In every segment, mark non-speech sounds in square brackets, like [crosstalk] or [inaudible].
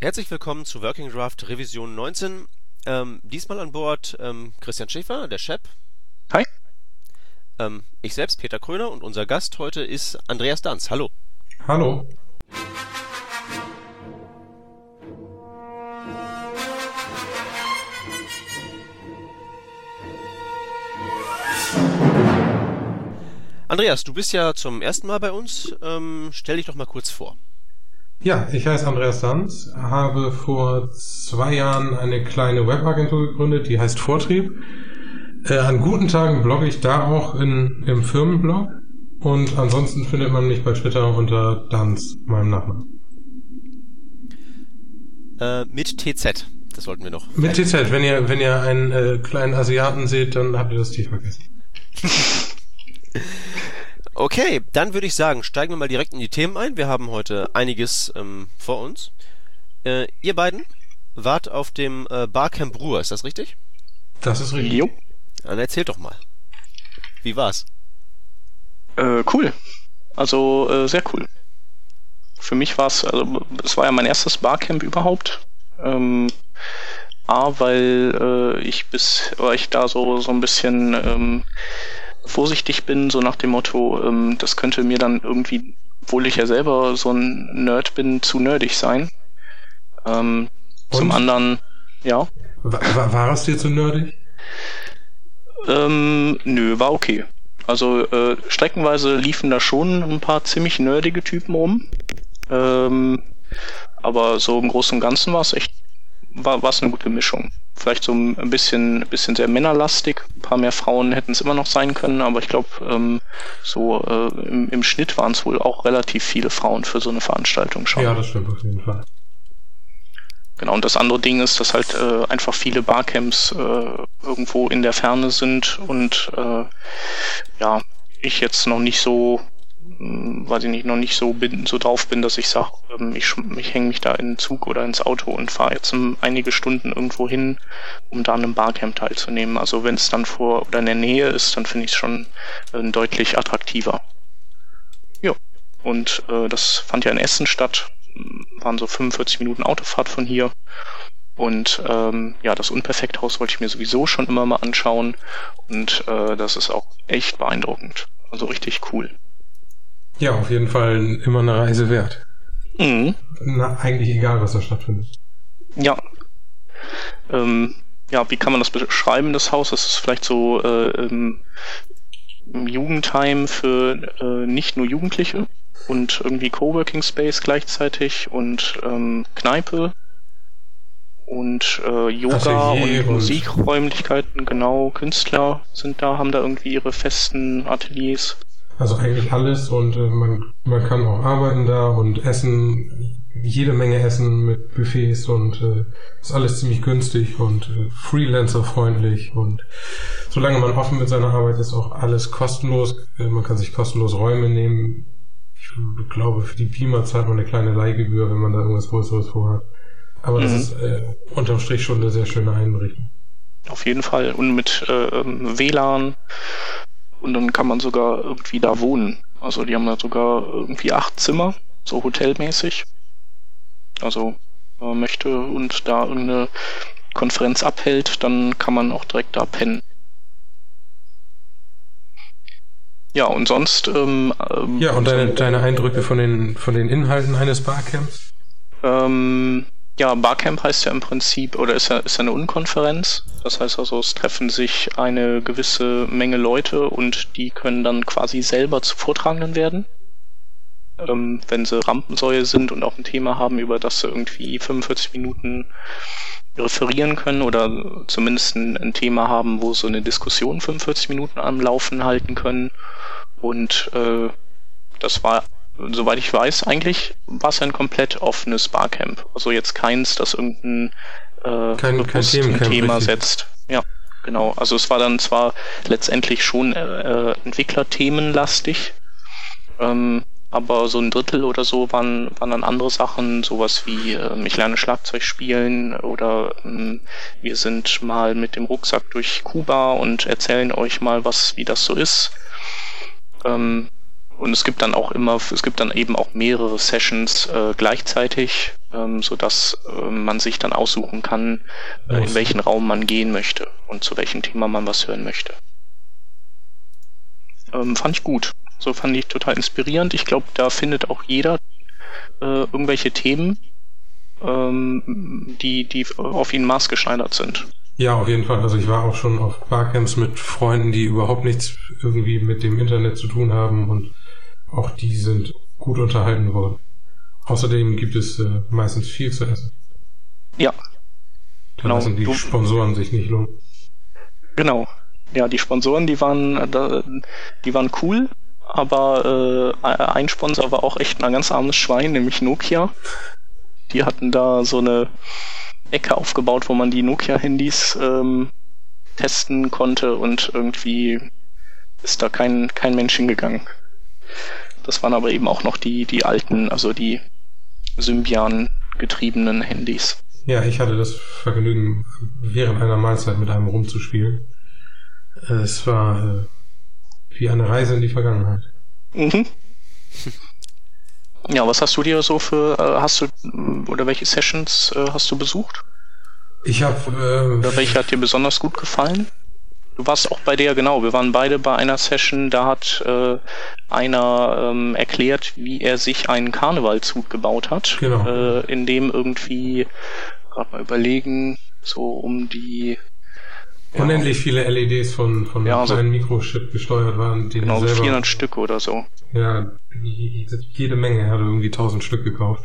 Herzlich willkommen zu Working Draft Revision 19. Ähm, diesmal an Bord ähm, Christian Schäfer, der Chef. Hi. Ähm, ich selbst, Peter Kröner, und unser Gast heute ist Andreas Danz. Hallo. Hallo. Andreas, du bist ja zum ersten Mal bei uns. Ähm, stell dich doch mal kurz vor. Ja, ich heiße Andreas Sanz, habe vor zwei Jahren eine kleine Webagentur gegründet, die heißt Vortrieb. Äh, an guten Tagen blogge ich da auch in, im Firmenblog und ansonsten findet man mich bei Twitter unter Danz, meinem Nachnamen. Äh, mit TZ, das sollten wir noch. Mit TZ, wenn ihr, wenn ihr einen äh, kleinen Asiaten seht, dann habt ihr das T vergessen. [laughs] Okay, dann würde ich sagen, steigen wir mal direkt in die Themen ein. Wir haben heute einiges ähm, vor uns. Äh, ihr beiden wart auf dem äh, Barcamp Ruhr, ist das richtig? Das ist richtig. Jo. Dann erzählt doch mal. Wie war's? Äh, cool. Also äh, sehr cool. Für mich war es, also es war ja mein erstes Barcamp überhaupt. Ähm, A, weil äh, ich bis, weil ich da so so ein bisschen ähm, vorsichtig bin, so nach dem Motto, ähm, das könnte mir dann irgendwie, obwohl ich ja selber so ein Nerd bin, zu nerdig sein. Ähm, zum anderen, ja. War, war es dir zu nerdig? Ähm, nö, war okay. Also äh, streckenweise liefen da schon ein paar ziemlich nerdige Typen rum. Ähm, aber so im Großen und Ganzen war es echt, war es eine gute Mischung vielleicht so ein bisschen, ein bisschen sehr männerlastig. Ein paar mehr Frauen hätten es immer noch sein können, aber ich glaube, ähm, so äh, im, im Schnitt waren es wohl auch relativ viele Frauen für so eine Veranstaltung schon. Ja, das stimmt auf jeden Fall. Genau, und das andere Ding ist, dass halt äh, einfach viele Barcamps äh, irgendwo in der Ferne sind und äh, ja, ich jetzt noch nicht so weiß ich nicht, noch nicht so bin, so drauf bin, dass ich sage, ähm, ich, ich hänge mich da in den Zug oder ins Auto und fahre jetzt einige Stunden irgendwo hin, um da an einem Barcamp teilzunehmen. Also wenn es dann vor oder in der Nähe ist, dann finde ich es schon äh, deutlich attraktiver. Ja. Und äh, das fand ja in Essen statt, waren so 45 Minuten Autofahrt von hier. Und ähm, ja, das Unperfekthaus wollte ich mir sowieso schon immer mal anschauen. Und äh, das ist auch echt beeindruckend. Also richtig cool. Ja, auf jeden Fall immer eine Reise wert. Mhm. Na, eigentlich egal, was da stattfindet. Ja. Ähm, ja, wie kann man das beschreiben, das Haus? Das ist vielleicht so äh, ähm, Jugendheim für äh, nicht nur Jugendliche und irgendwie Coworking Space gleichzeitig und ähm, Kneipe und äh, Yoga und, und Musikräumlichkeiten, genau, Künstler sind da, haben da irgendwie ihre festen Ateliers. Also eigentlich alles und äh, man, man kann auch arbeiten da und essen, jede Menge Essen mit Buffets und äh, ist alles ziemlich günstig und äh, Freelancer-freundlich und solange man offen mit seiner Arbeit ist, auch alles kostenlos. Äh, man kann sich kostenlos Räume nehmen. Ich glaube, für die Beamer zahlt man eine kleine Leihgebühr, wenn man da irgendwas Größeres vorhat. Aber mhm. das ist äh, unterm Strich schon eine sehr schöne Einrichtung. Auf jeden Fall. Und mit äh, WLAN und dann kann man sogar irgendwie da wohnen. Also die haben da sogar irgendwie acht Zimmer, so hotelmäßig. Also wenn man möchte und da irgendeine Konferenz abhält, dann kann man auch direkt da pennen. Ja, und sonst. Ähm, ähm ja, und deine, deine Eindrücke von den, von den Inhalten eines Barcamps? Ähm, ja, Barcamp heißt ja im Prinzip, oder ist ja, ist ja eine Unkonferenz. Das heißt also, es treffen sich eine gewisse Menge Leute und die können dann quasi selber zu Vortragenden werden. Ähm, wenn sie Rampensäue sind und auch ein Thema haben, über das sie irgendwie 45 Minuten referieren können oder zumindest ein, ein Thema haben, wo sie eine Diskussion 45 Minuten am Laufen halten können. Und äh, das war soweit ich weiß, eigentlich war es ein komplett offenes Barcamp. Also jetzt keins, das irgendein äh, kein, kein Thema richtig. setzt. Ja, genau. Also es war dann zwar letztendlich schon äh, Entwicklerthemenlastig, ähm, aber so ein Drittel oder so waren, waren dann andere Sachen, sowas wie äh, ich lerne Schlagzeug spielen oder ähm, wir sind mal mit dem Rucksack durch Kuba und erzählen euch mal was, wie das so ist. Ähm, und es gibt dann auch immer, es gibt dann eben auch mehrere Sessions äh, gleichzeitig. ähm, sodass äh, man sich dann aussuchen kann, äh, in welchen Raum man gehen möchte und zu welchem Thema man was hören möchte. Ähm, fand ich gut. So fand ich total inspirierend. Ich glaube, da findet auch jeder äh, irgendwelche Themen, ähm, die, die auf ihn maßgeschneidert sind. Ja, auf jeden Fall. Also ich war auch schon auf Barcamps mit Freunden, die überhaupt nichts irgendwie mit dem Internet zu tun haben und auch die sind gut unterhalten worden. Außerdem gibt es äh, meistens viel zu essen. Ja. Da genau. lassen die du, Sponsoren sich nicht lohnen. Genau. Ja, die Sponsoren, die waren, äh, die waren cool, aber äh, ein Sponsor war auch echt ein ganz armes Schwein, nämlich Nokia. Die hatten da so eine Ecke aufgebaut, wo man die Nokia-Handys ähm, testen konnte und irgendwie ist da kein, kein Mensch hingegangen. Das waren aber eben auch noch die, die alten, also die Symbian getriebenen Handys. Ja, ich hatte das Vergnügen, während einer Mahlzeit mit einem rumzuspielen. Es war äh, wie eine Reise in die Vergangenheit. Mhm. Ja, was hast du dir so für, äh, hast du, oder welche Sessions äh, hast du besucht? Ich habe. Äh, oder welche hat dir besonders gut gefallen? Du warst auch bei der, genau, wir waren beide bei einer Session, da hat äh, einer ähm, erklärt, wie er sich einen Karnevalzug gebaut hat, genau. äh, in dem irgendwie, gerade mal überlegen, so um die unendlich viele LEDs von, von ja, einem kleinen Mikrochip gesteuert waren. Die genau, selber, 400 Stück oder so. Ja, jede Menge. Er hatte irgendwie 1000 Stück gekauft.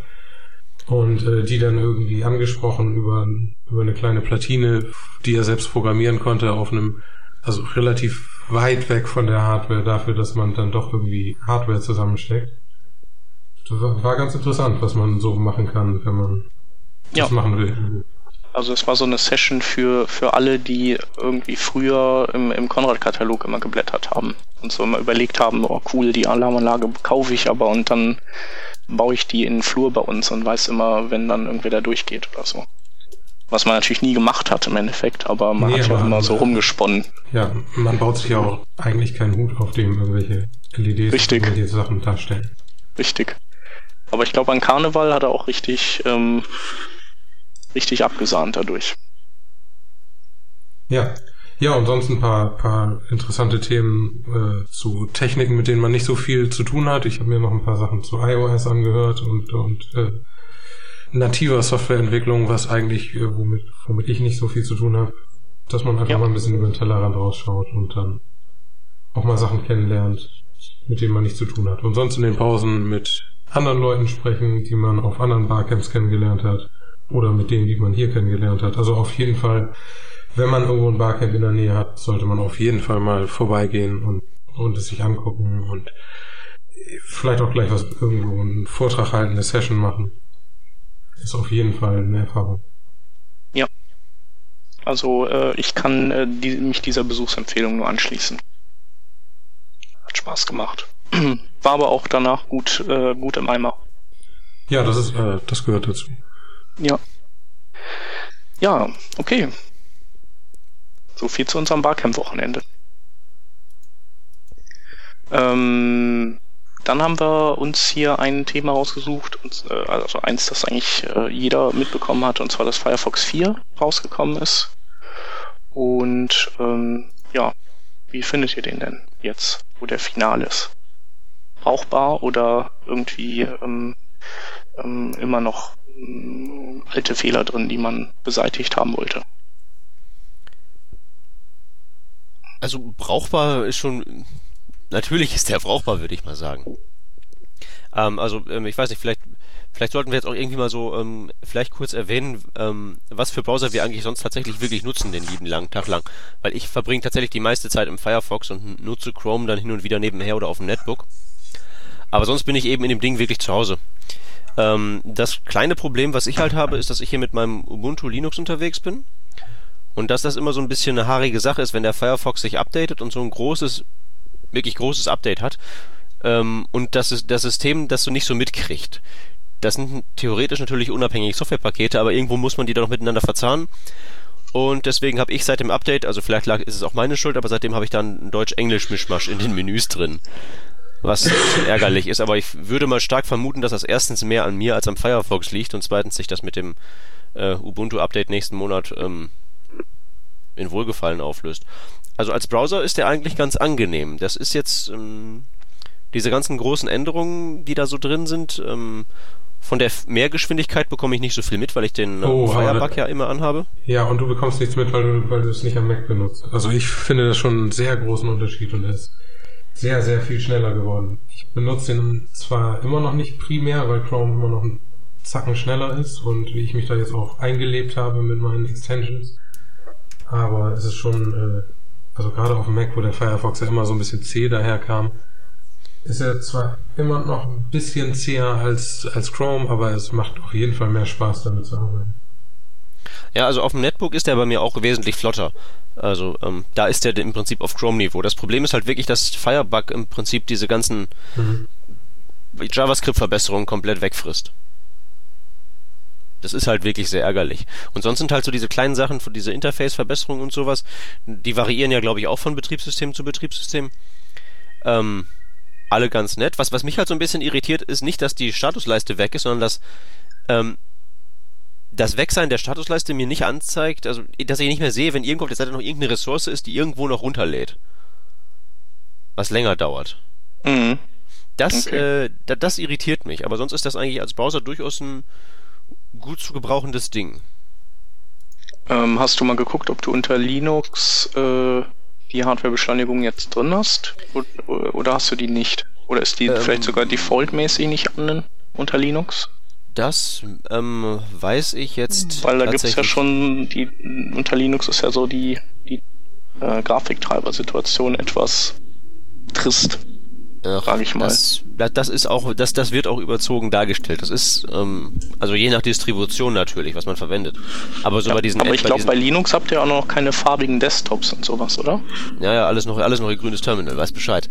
Und äh, die dann irgendwie angesprochen über, über eine kleine Platine, die er selbst programmieren konnte auf einem, also relativ weit weg von der Hardware dafür, dass man dann doch irgendwie Hardware zusammensteckt. Das war, ganz interessant, was man so machen kann, wenn man ja. das machen will. Also es war so eine Session für, für alle, die irgendwie früher im, im Konrad-Katalog immer geblättert haben und so immer überlegt haben, oh cool, die Alarmanlage kaufe ich aber und dann baue ich die in den Flur bei uns und weiß immer, wenn dann irgendwer da durchgeht oder so. Was man natürlich nie gemacht hat im Endeffekt, aber man nee, hat ja immer so rumgesponnen. Ja, man baut sich ja auch eigentlich keinen Hut, auf dem irgendwelche LEDs Richtig. irgendwelche Sachen darstellen. Richtig. Aber ich glaube, an Karneval hat er auch richtig ähm, richtig abgesahnt dadurch. Ja. Ja, und sonst ein paar, paar interessante Themen äh, zu Techniken, mit denen man nicht so viel zu tun hat. Ich habe mir noch ein paar Sachen zu iOS angehört und, und äh, nativer Softwareentwicklung, was eigentlich, äh, womit, womit ich nicht so viel zu tun habe. Dass man einfach ja. mal ein bisschen über den Tellerrand rausschaut und dann auch mal Sachen kennenlernt, mit denen man nichts zu tun hat. Und sonst in den Pausen mit anderen Leuten sprechen, die man auf anderen Barcamps kennengelernt hat oder mit denen, die man hier kennengelernt hat. Also auf jeden Fall, wenn man irgendwo ein Barcamp in der Nähe hat, sollte man auf jeden Fall mal vorbeigehen und, und es sich angucken und vielleicht auch gleich was irgendwo einen Vortrag halten, eine Session machen. Ist auf jeden Fall eine Erfahrung. Ja. Also äh, ich kann äh, die, mich dieser Besuchsempfehlung nur anschließen. Hat Spaß gemacht. [clears throat] War aber auch danach gut, äh, gut im Eimer. Ja, das ist, äh, das gehört dazu. Ja. Ja, okay. So viel zu unserem Barcamp-Wochenende. Ähm, dann haben wir uns hier ein Thema rausgesucht, äh, also eins, das eigentlich äh, jeder mitbekommen hat, und zwar das Firefox 4 rausgekommen ist. Und ähm, ja, wie findet ihr den denn jetzt, wo der Final ist? Brauchbar oder irgendwie ähm, ähm, immer noch alte Fehler drin, die man beseitigt haben wollte. Also brauchbar ist schon, natürlich ist der brauchbar, würde ich mal sagen. Ähm, also ähm, ich weiß nicht, vielleicht, vielleicht sollten wir jetzt auch irgendwie mal so ähm, vielleicht kurz erwähnen, ähm, was für Browser wir eigentlich sonst tatsächlich wirklich nutzen den lieben langen Tag lang. Weil ich verbringe tatsächlich die meiste Zeit im Firefox und nutze Chrome dann hin und wieder nebenher oder auf dem Netbook. Aber sonst bin ich eben in dem Ding wirklich zu Hause. Ähm, das kleine Problem, was ich halt habe, ist, dass ich hier mit meinem Ubuntu Linux unterwegs bin. Und dass das immer so ein bisschen eine haarige Sache ist, wenn der Firefox sich updatet und so ein großes, wirklich großes Update hat. Ähm, und das, das System das so nicht so mitkriegt. Das sind theoretisch natürlich unabhängige Softwarepakete, aber irgendwo muss man die dann noch miteinander verzahnen. Und deswegen habe ich seit dem Update, also vielleicht lag, ist es auch meine Schuld, aber seitdem habe ich dann Deutsch-Englisch-Mischmasch in den Menüs drin. was [laughs] ärgerlich ist. Aber ich würde mal stark vermuten, dass das erstens mehr an mir als am Firefox liegt und zweitens sich das mit dem äh, Ubuntu-Update nächsten Monat ähm, in Wohlgefallen auflöst. Also als Browser ist der eigentlich ganz angenehm. Das ist jetzt ähm, diese ganzen großen Änderungen, die da so drin sind. Ähm, von der Mehrgeschwindigkeit bekomme ich nicht so viel mit, weil ich den äh, oh, Firebug ja immer anhabe. Ja, und du bekommst nichts mit, weil du, weil du es nicht am Mac benutzt. Also ich finde das schon einen sehr großen Unterschied und er ist sehr, sehr viel schneller geworden. Ich benutze ihn zwar immer noch nicht primär, weil Chrome immer noch ein Zacken schneller ist und wie ich mich da jetzt auch eingelebt habe mit meinen Extensions. Aber es ist schon, äh, also gerade auf dem Mac, wo der Firefox ja immer so ein bisschen zäh daherkam, ist er zwar immer noch ein bisschen zäher als, als Chrome, aber es macht auf jeden Fall mehr Spaß damit zu arbeiten. Ja, also auf dem Netbook ist er bei mir auch wesentlich flotter. Also ähm, da ist er im Prinzip auf Chrome-Niveau. Das Problem ist halt wirklich, dass Firebug im Prinzip diese ganzen mhm. JavaScript-Verbesserungen komplett wegfrisst. Das ist halt wirklich sehr ärgerlich. Und sonst sind halt so diese kleinen Sachen, diese Interface-Verbesserungen und sowas, die variieren ja, glaube ich, auch von Betriebssystem zu Betriebssystem. Ähm, alle ganz nett. Was, was mich halt so ein bisschen irritiert, ist nicht, dass die Statusleiste weg ist, sondern dass ähm, das Wegsein der Statusleiste mir nicht anzeigt, also dass ich nicht mehr sehe, wenn irgendwo auf der Seite noch irgendeine Ressource ist, die irgendwo noch runterlädt. Was länger dauert. Mhm. Das, okay. äh, das irritiert mich, aber sonst ist das eigentlich als Browser durchaus ein gut zu gebrauchendes Ding. Ähm, hast du mal geguckt, ob du unter Linux äh, die Hardwarebeschleunigung jetzt drin hast? Oder, oder, hast du die nicht? Oder ist die ähm, vielleicht sogar defaultmäßig nicht an unter Linux? Das ähm, weiß ich jetzt. Weil da gibt es ja schon, die unter Linux ist ja so die, die äh, Grafiktreiber-Situation etwas trist. Ach, ich mal. Das, das ist auch, das, das wird auch überzogen dargestellt. Das ist, ähm, also je nach Distribution natürlich, was man verwendet. Aber so ja, bei diesen. Aber ich glaube, bei Linux habt ihr auch noch keine farbigen Desktops und sowas, oder? Ja, ja, alles noch, alles noch ein grünes Terminal, weiß Bescheid.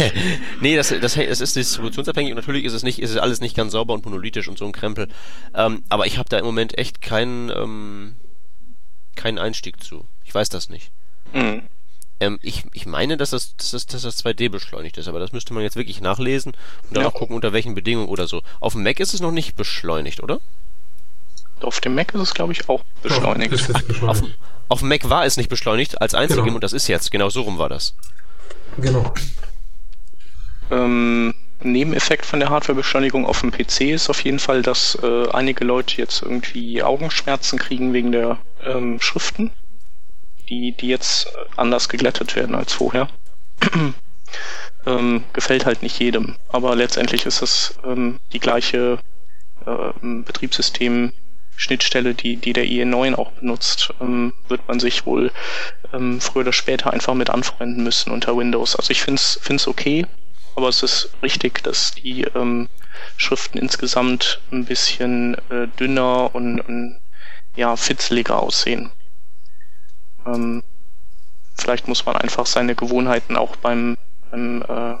[laughs] nee, das, das, das ist distributionsabhängig und natürlich ist es nicht, ist es alles nicht ganz sauber und monolithisch und so ein Krempel. Ähm, aber ich habe da im Moment echt keinen, ähm, keinen Einstieg zu. Ich weiß das nicht. Mhm. Ähm, ich, ich meine, dass das, dass, das, dass das 2D beschleunigt ist, aber das müsste man jetzt wirklich nachlesen und dann ja. auch gucken, unter welchen Bedingungen oder so. Auf dem Mac ist es noch nicht beschleunigt, oder? Auf dem Mac ist es, glaube ich, auch beschleunigt. Ja, beschleunigt. Auf, auf, dem Mac war es nicht beschleunigt als einzigem genau. und das ist jetzt. Genau so rum war das. Genau. Ähm, Nebeneffekt von der Hardwarebeschleunigung auf dem PC ist auf jeden Fall, dass äh, einige Leute jetzt irgendwie Augenschmerzen kriegen wegen der ähm, Schriften die, die jetzt anders geglättet werden als vorher. [clears throat] ähm, gefällt halt nicht jedem. Aber letztendlich ist es ähm, die gleiche äh, Betriebssystem Schnittstelle, die, die der IE9 auch benutzt, ähm, wird man sich wohl ähm, früher oder später einfach mit anfreunden müssen unter Windows. Also ich finde es okay, aber es ist richtig, dass die ähm, Schriften insgesamt ein bisschen äh, dünner und, und ja, fitzeliger aussehen. Ähm, vielleicht muss man einfach seine Gewohnheiten auch beim, beim äh,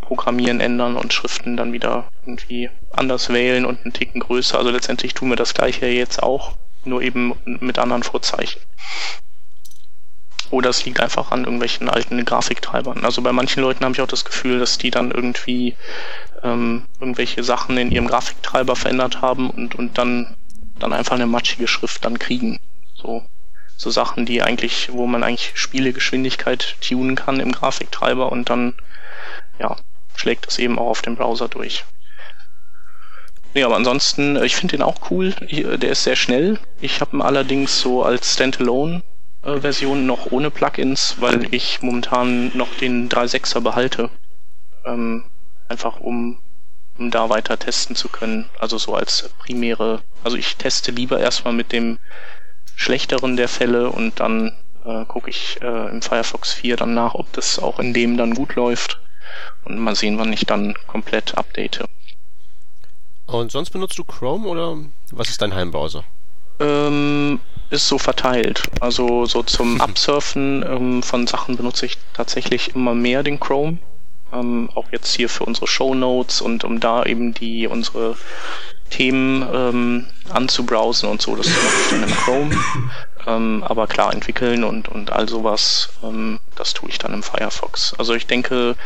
Programmieren ändern und Schriften dann wieder irgendwie anders wählen und einen Ticken größer. Also letztendlich tun wir das gleiche jetzt auch, nur eben mit anderen Vorzeichen. Oder es liegt einfach an irgendwelchen alten Grafiktreibern. Also bei manchen Leuten habe ich auch das Gefühl, dass die dann irgendwie ähm, irgendwelche Sachen in ihrem Grafiktreiber verändert haben und, und dann, dann einfach eine matschige Schrift dann kriegen. So so Sachen, die eigentlich, wo man eigentlich Spielegeschwindigkeit tunen kann im Grafiktreiber und dann, ja, schlägt das eben auch auf dem Browser durch. Nee, aber ansonsten, ich finde den auch cool. Der ist sehr schnell. Ich habe ihn allerdings so als Standalone-Version noch ohne Plugins, weil ich momentan noch den 3.6er behalte. Ähm, einfach um, um da weiter testen zu können. Also so als primäre. Also ich teste lieber erstmal mit dem schlechteren der Fälle und dann äh, gucke ich äh, im Firefox 4 dann nach, ob das auch in dem dann gut läuft und mal sehen, wann ich dann komplett update. Und sonst benutzt du Chrome oder was ist dein Heimbrowser? Ähm, ist so verteilt. Also so zum [laughs] Absurfen ähm, von Sachen benutze ich tatsächlich immer mehr den Chrome. Ähm, auch jetzt hier für unsere Show Notes und um da eben die unsere Themen ähm, anzubrowsen und so. Das mache ich dann im Chrome. Ähm, aber klar, entwickeln und, und all sowas, ähm, das tue ich dann im Firefox. Also ich denke,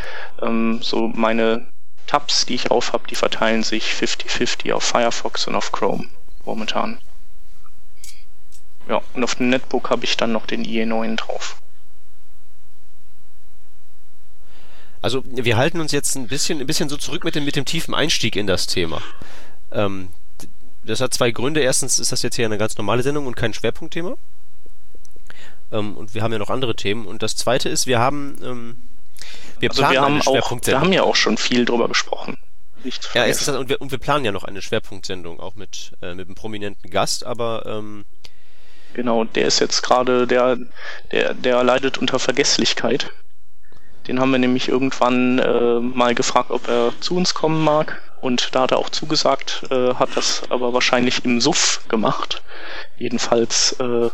ähm, so meine Tabs, die ich auf habe, die verteilen sich 50-50 auf Firefox und auf Chrome momentan. Ja, und auf dem Netbook habe ich dann noch den IE9 drauf. Also wir halten uns jetzt ein bisschen, ein bisschen so zurück mit dem, mit dem tiefen Einstieg in das Thema. Ähm, das hat zwei Gründe. Erstens ist das jetzt hier eine ganz normale Sendung und kein Schwerpunktthema. Ähm, und wir haben ja noch andere Themen. Und das zweite ist, wir haben, ähm, wir also planen wir haben eine Schwerpunktsendung. wir haben ja auch schon viel drüber gesprochen. ja, erstens das, und, wir, und wir planen ja noch eine Schwerpunktsendung, auch mit, äh, mit einem prominenten Gast, aber ähm, Genau, der ist jetzt gerade, der, der, der leidet unter Vergesslichkeit. Den haben wir nämlich irgendwann äh, mal gefragt, ob er zu uns kommen mag. Und da hat er auch zugesagt, äh, hat das aber wahrscheinlich im Suff gemacht. Jedenfalls äh,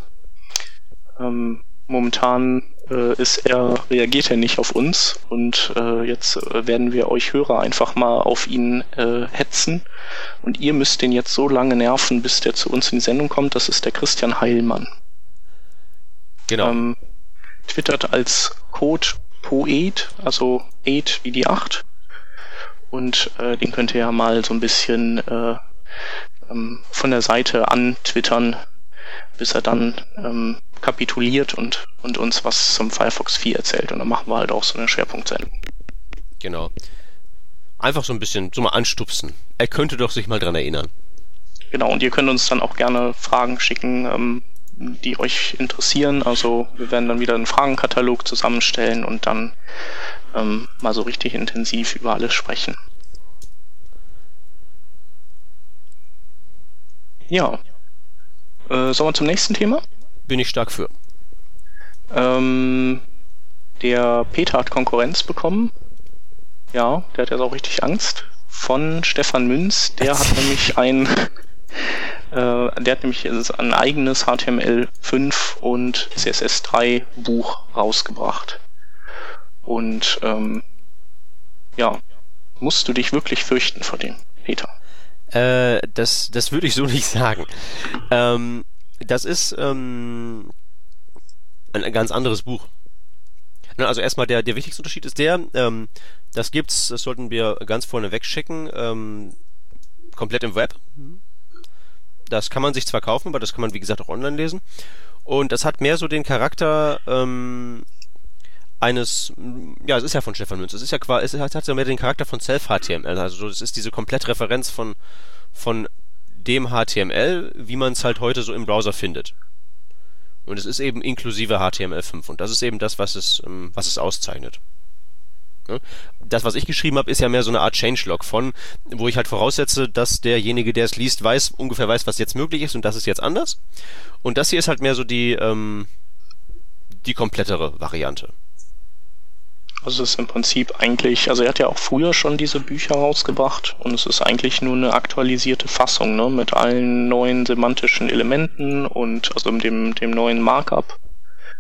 ähm, momentan äh, ist er, reagiert er nicht auf uns und äh, jetzt äh, werden wir euch Hörer einfach mal auf ihn äh, hetzen und ihr müsst den jetzt so lange nerven, bis der zu uns in die Sendung kommt. Das ist der Christian Heilmann. Genau. Ähm, twittert als Code Poet, also 8 wie die 8. Und äh, den könnt ihr ja mal so ein bisschen äh, ähm, von der Seite antwittern, bis er dann ähm, kapituliert und, und uns was zum Firefox 4 erzählt. Und dann machen wir halt auch so eine Schwerpunktsendung. Genau. Einfach so ein bisschen so mal anstupsen. Er könnte doch sich mal dran erinnern. Genau, und ihr könnt uns dann auch gerne Fragen schicken, ähm, die euch interessieren. Also wir werden dann wieder einen Fragenkatalog zusammenstellen und dann ähm, mal so richtig intensiv über alles sprechen. Ja. Äh, sollen wir zum nächsten Thema? Bin ich stark für. Ähm, der Peter hat Konkurrenz bekommen. Ja, der hat jetzt auch richtig Angst. Von Stefan Münz. Der hat [laughs] nämlich ein, äh, der hat nämlich ein eigenes HTML5 und CSS3 Buch rausgebracht. Und ähm, ja, musst du dich wirklich fürchten vor dem, Peter? Äh, das, das würde ich so [laughs] nicht sagen. Ähm, das ist ähm, ein ganz anderes Buch. Also erstmal der, der wichtigste Unterschied ist der, ähm, das gibt's, das sollten wir ganz vorne wegschicken, ähm, komplett im Web. Das kann man sich zwar kaufen, aber das kann man wie gesagt auch online lesen. Und das hat mehr so den Charakter ähm, eines, ja, es ist ja von Stefan Münz, es ist ja quasi, es hat ja mehr den Charakter von Self-HTML, also es ist diese Komplettreferenz von, von dem HTML, wie man es halt heute so im Browser findet. Und es ist eben inklusive HTML5 und das ist eben das, was es, ähm, was es auszeichnet. Das, was ich geschrieben habe, ist ja mehr so eine Art Changelog von, wo ich halt voraussetze, dass derjenige, der es liest, weiß, ungefähr weiß, was jetzt möglich ist und das ist jetzt anders. Und das hier ist halt mehr so die, ähm, die komplettere Variante. Also es ist im Prinzip eigentlich, also er hat ja auch früher schon diese Bücher rausgebracht und es ist eigentlich nur eine aktualisierte Fassung, ne, mit allen neuen semantischen Elementen und also dem, dem neuen Markup.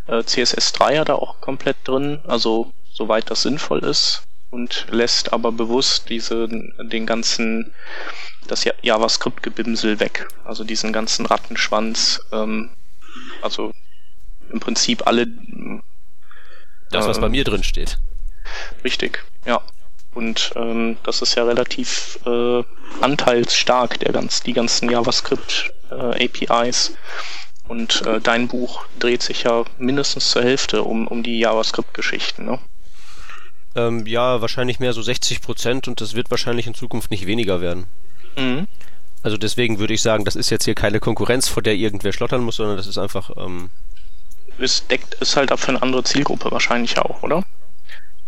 Äh, CSS3 hat er auch komplett drin, also soweit das sinnvoll ist und lässt aber bewusst diese, den ganzen, das JavaScript-Gebimsel weg, also diesen ganzen Rattenschwanz, ähm, also im Prinzip alle das, was bei mir drin steht. Richtig, ja. Und ähm, das ist ja relativ äh, anteilsstark, der ganz, die ganzen JavaScript äh, APIs. Und äh, dein Buch dreht sich ja mindestens zur Hälfte um, um die JavaScript-Geschichten, ne? Ähm, ja, wahrscheinlich mehr so 60 Prozent und das wird wahrscheinlich in Zukunft nicht weniger werden. Mhm. Also deswegen würde ich sagen, das ist jetzt hier keine Konkurrenz, vor der irgendwer schlottern muss, sondern das ist einfach. Ähm es deckt es halt ab für eine andere Zielgruppe wahrscheinlich auch, oder?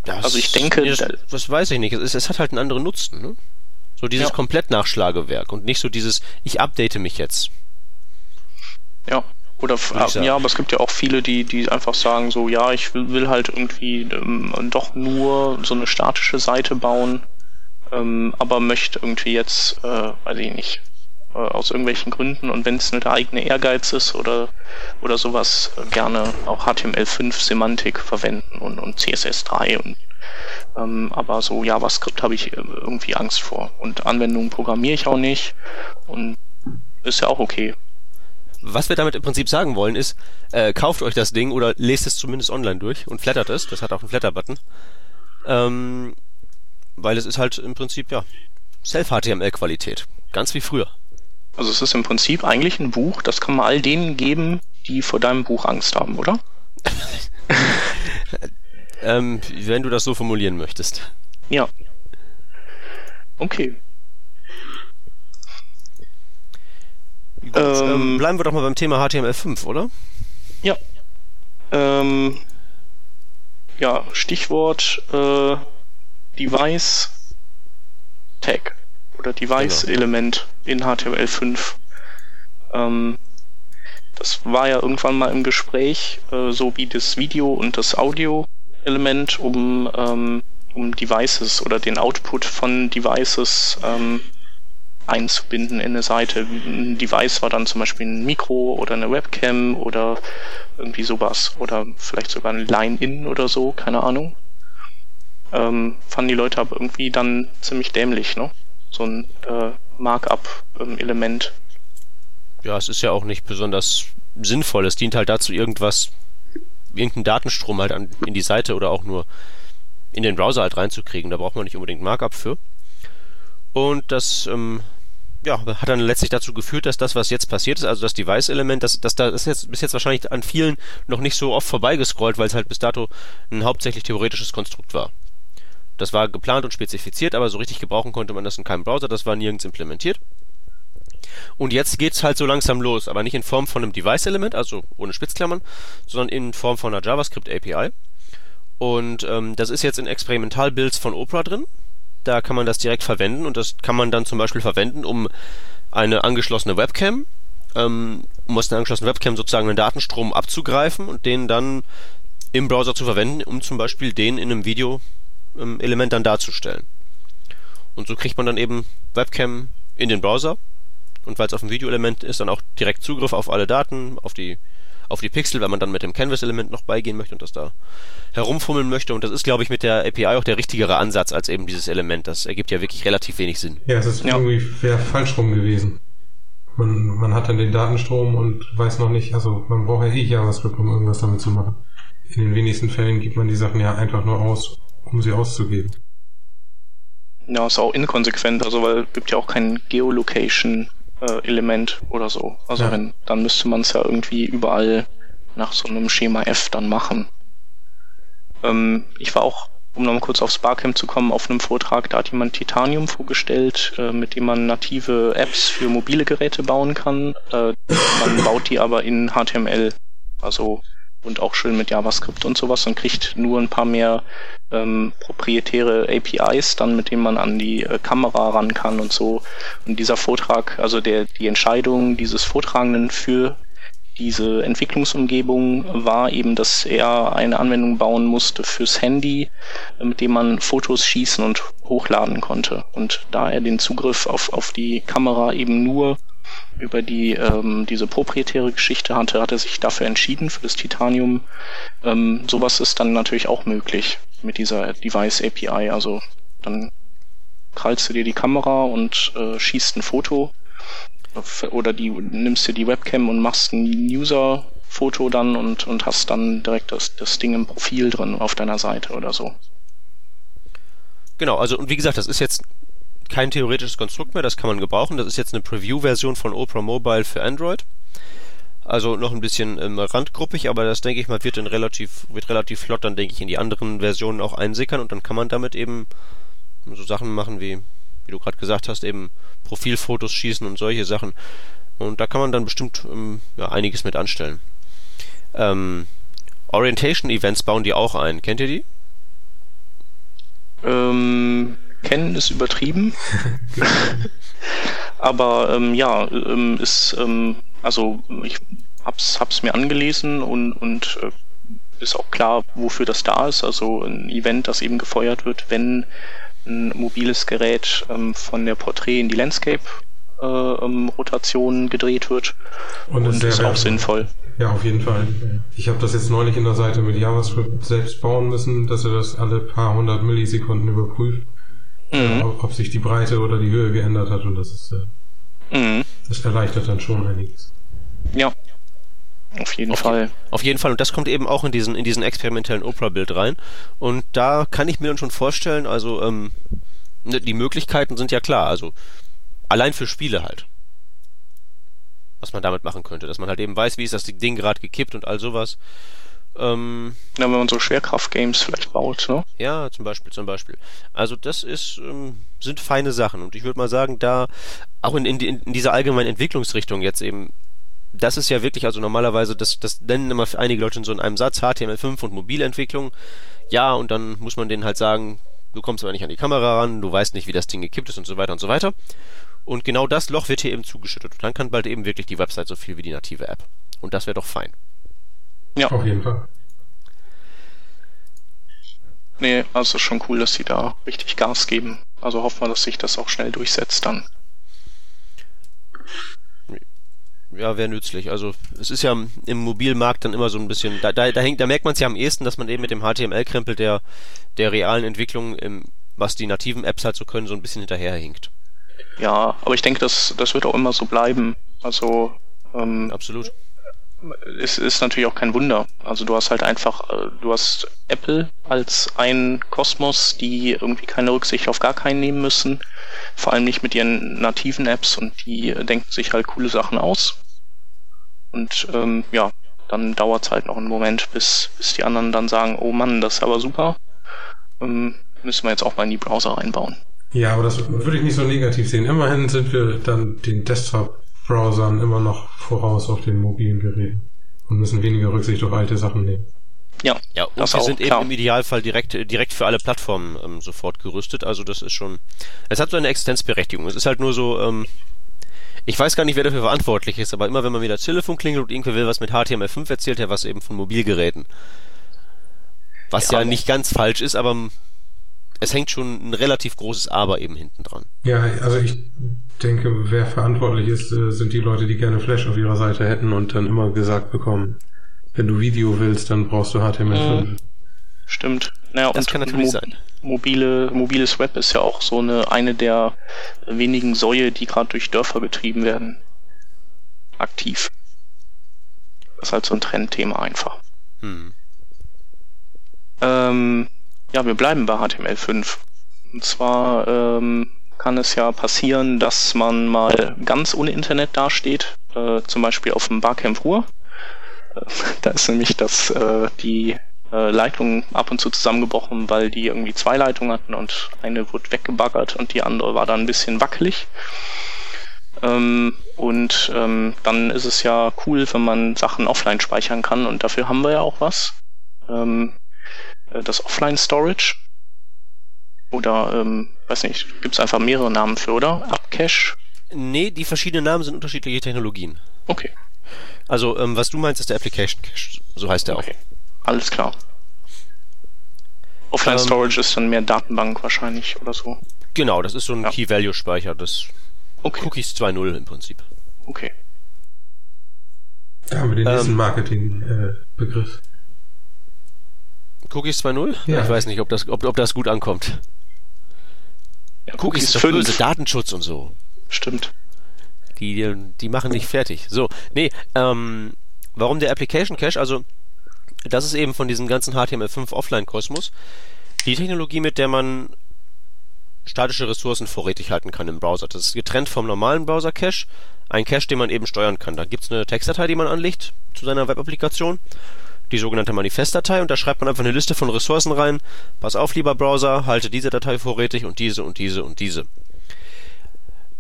Das, also ich denke. Das, das weiß ich nicht. Es, es, hat halt einen anderen Nutzen, ne? So dieses ja. Komplettnachschlagewerk und nicht so dieses, ich update mich jetzt. Ja. Oder ja, aber es gibt ja auch viele, die, die einfach sagen, so, ja, ich will, will halt irgendwie ähm, doch nur so eine statische Seite bauen, ähm, aber möchte irgendwie jetzt, äh, weiß ich nicht, äh, aus irgendwelchen Gründen und wenn es eine eigene Ehrgeiz ist oder, oder sowas, äh, gerne auch HTML5 Semantik verwenden und, und CSS3 und Ähm, aber so JavaScript habe ich äh, irgendwie Angst vor. Und Anwendungen programmiere ich auch nicht. Und ist ja auch okay. Was wir damit im Prinzip sagen wollen ist, äh, kauft euch das Ding oder lest es zumindest online durch und flattert es. Das hat auch einen Flatter-Button. Ähm, weil es ist halt im Prinzip, ja, Self-HTML-Qualität. Ganz wie früher. Also es ist im Prinzip eigentlich ein Buch, das kann man all denen geben, die vor deinem Buch Angst haben, oder? [laughs] ähm, wenn du das so formulieren möchtest. Ja. Okay. Gut, ähm, ähm, bleiben wir doch mal beim Thema HTML5, oder? Ja. Ähm, ja, Stichwort äh, Device Tag oder Device-Element genau. In HTML5. Ähm, das war ja irgendwann mal im Gespräch, äh, so wie das Video und das Audio-Element, um, ähm, um Devices oder den Output von Devices ähm, einzubinden in eine Seite. Ein Device war dann zum Beispiel ein Mikro oder eine Webcam oder irgendwie sowas. Oder vielleicht sogar ein Line-In oder so, keine Ahnung. Ähm, fanden die Leute aber irgendwie dann ziemlich dämlich, ne? So ein äh, Markup-Element. ja, es ist ja auch nicht besonders sinnvoll. Es dient halt dazu, irgendwas, irgendeinen Datenstrom halt an, in die Seite oder auch nur in den Browser halt reinzukriegen. Da braucht man nicht unbedingt Markup für. Und das ähm, ja, hat dann letztlich dazu geführt, dass das, was jetzt passiert ist, also das Device-Element, das, das da ist jetzt bis jetzt wahrscheinlich an vielen noch nicht so oft vorbeigescrollt, weil es halt bis dato ein hauptsächlich theoretisches Konstrukt war. Das war geplant und spezifiziert, aber so richtig gebrauchen konnte man das in keinem Browser, das war nirgends implementiert. Und jetzt geht's halt so langsam los, aber nicht in Form von einem Device-Element, also ohne Spitzklammern, sondern in Form von einer JavaScript-API. Und ähm, das ist jetzt in Experimentalbuilds von Opera drin. Da kann man das direkt verwenden und das kann man dann zum Beispiel verwenden, um eine angeschlossene Webcam, ähm, um aus einer angeschlossenen Webcam sozusagen einen Datenstrom abzugreifen und den dann im Browser zu verwenden, um zum Beispiel den in einem Video-Element ähm, dann darzustellen. Und so kriegt man dann eben Webcam in den Browser und weil es auf dem Videoelement ist, dann auch direkt Zugriff auf alle Daten, auf die auf die Pixel, wenn man dann mit dem Canvas-Element noch beigehen möchte und das da herumfummeln möchte. Und das ist, glaube ich, mit der API auch der richtigere Ansatz als eben dieses Element. Das ergibt ja wirklich relativ wenig Sinn. Ja, es ist ja. irgendwie wäre falsch rum gewesen. Man, man hat dann den Datenstrom und weiß noch nicht, also man braucht ja eh JavaScript, um irgendwas damit zu machen. In den wenigsten Fällen gibt man die Sachen ja einfach nur aus, um sie auszugeben. Ja, ist auch inkonsequent, also weil es gibt ja auch kein Geolocation äh, oder so. Also ja. wenn, dann müsste man es ja irgendwie überall nach so einem Schema F dann machen. Ähm, ich war auch, um nochmal kurz aufs Barcamp zu kommen, auf einem Vortrag, da hat jemand Titanium vorgestellt, äh, mit dem man native Apps für mobile Geräte bauen kann. Äh, man baut die aber in HTML. Also und auch schön mit JavaScript und sowas und kriegt nur ein paar mehr ähm, proprietäre APIs, dann mit denen man an die äh, Kamera ran kann und so. Und dieser Vortrag, also der die Entscheidung dieses Vortragenden für diese Entwicklungsumgebung war eben, dass er eine Anwendung bauen musste fürs Handy, mit dem man Fotos schießen und hochladen konnte. Und da er den Zugriff auf, auf die Kamera eben nur über die ähm, diese proprietäre Geschichte hatte, hat er sich dafür entschieden, für das Titanium. Ähm, sowas ist dann natürlich auch möglich mit dieser Device API. Also dann krallst du dir die Kamera und äh, schießt ein Foto oder die nimmst dir die Webcam und machst ein User-Foto dann und, und hast dann direkt das, das Ding im Profil drin auf deiner Seite oder so. Genau, also und wie gesagt, das ist jetzt kein theoretisches Konstrukt mehr, das kann man gebrauchen. Das ist jetzt eine Preview-Version von Opera Mobile für Android. Also noch ein bisschen ähm, randgruppig, aber das denke ich mal wird dann relativ, wird relativ flott dann denke ich in die anderen Versionen auch einsickern und dann kann man damit eben so Sachen machen wie, wie du gerade gesagt hast, eben Profilfotos schießen und solche Sachen. Und da kann man dann bestimmt ähm, ja, einiges mit anstellen. Ähm, Orientation Events bauen die auch ein. Kennt ihr die? Ähm, kennen ist übertrieben. [laughs] Aber ähm, ja, ähm, ist ähm, also ich hab's, hab's mir angelesen und, und äh, ist auch klar, wofür das da ist. Also ein Event, das eben gefeuert wird, wenn ein mobiles Gerät ähm, von der Portrait in die Landscape Rotation äh, gedreht wird. Und, und ist auch sinnvoll. Ja, auf jeden Fall. Ich habe das jetzt neulich in der Seite mit JavaScript selbst bauen müssen, dass er das alle paar hundert Millisekunden überprüft, mhm. ob, ob, sich die Breite oder die Höhe geändert hat und das ist, äh, mhm. das erleichtert dann schon einiges. Ja, auf jeden auf Fall. auf jeden Fall. Und das kommt eben auch in diesen, in diesen experimentellen Opera-Bild rein. Und da kann ich mir dann schon vorstellen, also ähm, ne, die Möglichkeiten sind ja klar. Also allein für Spiele halt. Was man damit machen könnte. Dass man halt eben weiß, wie ist das Ding gerade gekippt und all sowas. Ähm, ja, wenn man so Schwerkraft-Games vielleicht baut, ne? Ja, zum Beispiel, zum Beispiel. Also das ist, ähm, sind feine Sachen. Und ich würde mal sagen, da auch in, in, in dieser allgemeinen Entwicklungsrichtung jetzt eben das ist ja wirklich, also normalerweise, das, das nennen immer einige Leute so in einem Satz, HTML5 und Mobilentwicklung. Ja, und dann muss man denen halt sagen, du kommst aber nicht an die Kamera ran, du weißt nicht, wie das Ding gekippt ist und so weiter und so weiter. Und genau das Loch wird hier eben zugeschüttet. Und dann kann bald eben wirklich die Website so viel wie die native App. Und das wäre doch fein. Ja. Auf jeden Fall. Nee, also schon cool, dass sie da richtig Gas geben. Also hoffen wir, dass sich das auch schnell durchsetzt dann ja, wäre nützlich. Also es ist ja im Mobilmarkt dann immer so ein bisschen, da, da, da, hängt, da merkt man es ja am ehesten, dass man eben mit dem HTML-Krempel der, der realen Entwicklung, im, was die nativen Apps halt so können, so ein bisschen hinterherhinkt. Ja, aber ich denke, das, das wird auch immer so bleiben. Also ähm, absolut. Es ist natürlich auch kein Wunder. Also du hast halt einfach, äh, du hast Apple als ein Kosmos, die irgendwie keine Rücksicht auf gar keinen nehmen müssen vor allem nicht mit ihren nativen Apps und die denken sich halt coole Sachen aus. Und ähm, ja, dann dauert es halt noch einen Moment, bis, bis die anderen dann sagen, oh Mann, das ist aber super. Ähm, müssen wir jetzt auch mal in die Browser reinbauen. Ja, aber das würde ich nicht so negativ sehen. Immerhin sind wir dann den Desktop-Browsern immer noch voraus auf den mobilen Geräten und müssen weniger Rücksicht auf alte Sachen nehmen. Ja, ja und das wir sind klar. eben im Idealfall direkt, direkt für alle Plattformen ähm, sofort gerüstet. Also das ist schon. Es hat so eine Existenzberechtigung. Es ist halt nur so, ähm, ich weiß gar nicht, wer dafür verantwortlich ist, aber immer wenn man wieder Telefon klingelt und irgendwer will was mit HTML5 erzählt, er was eben von Mobilgeräten. Was ja, ja nicht ganz falsch ist, aber es hängt schon ein relativ großes Aber eben hinten dran. Ja, also ich denke, wer verantwortlich ist, äh, sind die Leute, die gerne Flash auf ihrer Seite hätten und dann immer gesagt bekommen, wenn du Video willst, dann brauchst du HTML5. Mhm. Stimmt. Naja, das kann natürlich Mo sein. Mobile, mobiles Web ist ja auch so eine, eine der wenigen Säue, die gerade durch Dörfer getrieben werden. Aktiv. Das ist halt so ein Trendthema einfach. Hm. Ähm, ja, wir bleiben bei HTML5. Und zwar ähm, kann es ja passieren, dass man mal ganz ohne Internet dasteht, äh, zum Beispiel auf dem Barcamp Ruhr [laughs] da ist nämlich das, äh, die äh, Leitung ab und zu zusammengebrochen, weil die irgendwie zwei Leitungen hatten und eine wurde weggebaggert und die andere war dann ein bisschen wackelig. Ähm, und ähm, dann ist es ja cool, wenn man Sachen offline speichern kann und dafür haben wir ja auch was. Ähm, äh, das Offline Storage. Oder, ähm, weiß nicht, gibt es einfach mehrere Namen für, oder? Upcache? Nee, die verschiedenen Namen sind unterschiedliche Technologien. Okay. Also, ähm, was du meinst, ist der Application Cache. So heißt der okay. auch. Alles klar. Offline ähm, Storage ist dann mehr Datenbank wahrscheinlich oder so. Genau, das ist so ein ja. Key-Value-Speicher. Das okay. Cookies 2.0 im Prinzip. Okay. Da haben wir den nächsten ähm, Marketing-Begriff. Äh, Cookies 2.0? Ja. Ich weiß nicht, ob das, ob, ob das gut ankommt. Ja, Cookies, ist doch böse, Datenschutz und so. Stimmt. Die, die machen dich fertig. So, nee, ähm, warum der Application Cache? Also, das ist eben von diesem ganzen HTML5 Offline-Kosmos die Technologie, mit der man statische Ressourcen vorrätig halten kann im Browser. Das ist getrennt vom normalen Browser-Cache. Ein Cache, den man eben steuern kann. Da gibt es eine Textdatei, die man anlegt zu seiner Web-Applikation. Die sogenannte Manifestdatei und da schreibt man einfach eine Liste von Ressourcen rein. Pass auf, lieber Browser, halte diese Datei vorrätig und diese und diese und diese.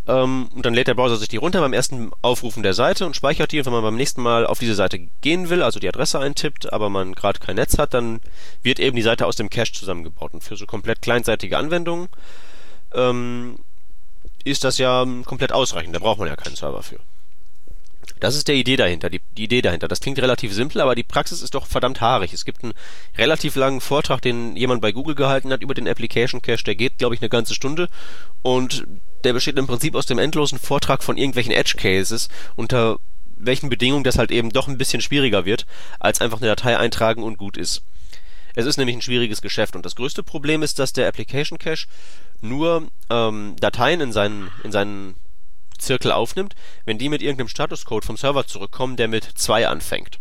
Ähm, und dann lädt der Browser sich die runter beim ersten Aufrufen der Seite und speichert die. Und wenn man beim nächsten Mal auf diese Seite gehen will, also die Adresse eintippt, aber man gerade kein Netz hat, dann wird eben die Seite aus dem Cache zusammengebaut. Und für so komplett kleinseitige Anwendungen ähm, ist das ja komplett ausreichend. Da braucht man ja keinen Server für. Das ist der Idee dahinter, die, die, Idee dahinter. Das klingt relativ simpel, aber die Praxis ist doch verdammt haarig. Es gibt einen relativ langen Vortrag, den jemand bei Google gehalten hat über den Application Cache, der geht, glaube ich, eine ganze Stunde und der besteht im Prinzip aus dem endlosen Vortrag von irgendwelchen Edge Cases, unter welchen Bedingungen das halt eben doch ein bisschen schwieriger wird, als einfach eine Datei eintragen und gut ist. Es ist nämlich ein schwieriges Geschäft und das größte Problem ist, dass der Application Cache nur ähm, Dateien in seinen, in seinen Zirkel aufnimmt, wenn die mit irgendeinem Statuscode vom Server zurückkommen, der mit 2 anfängt.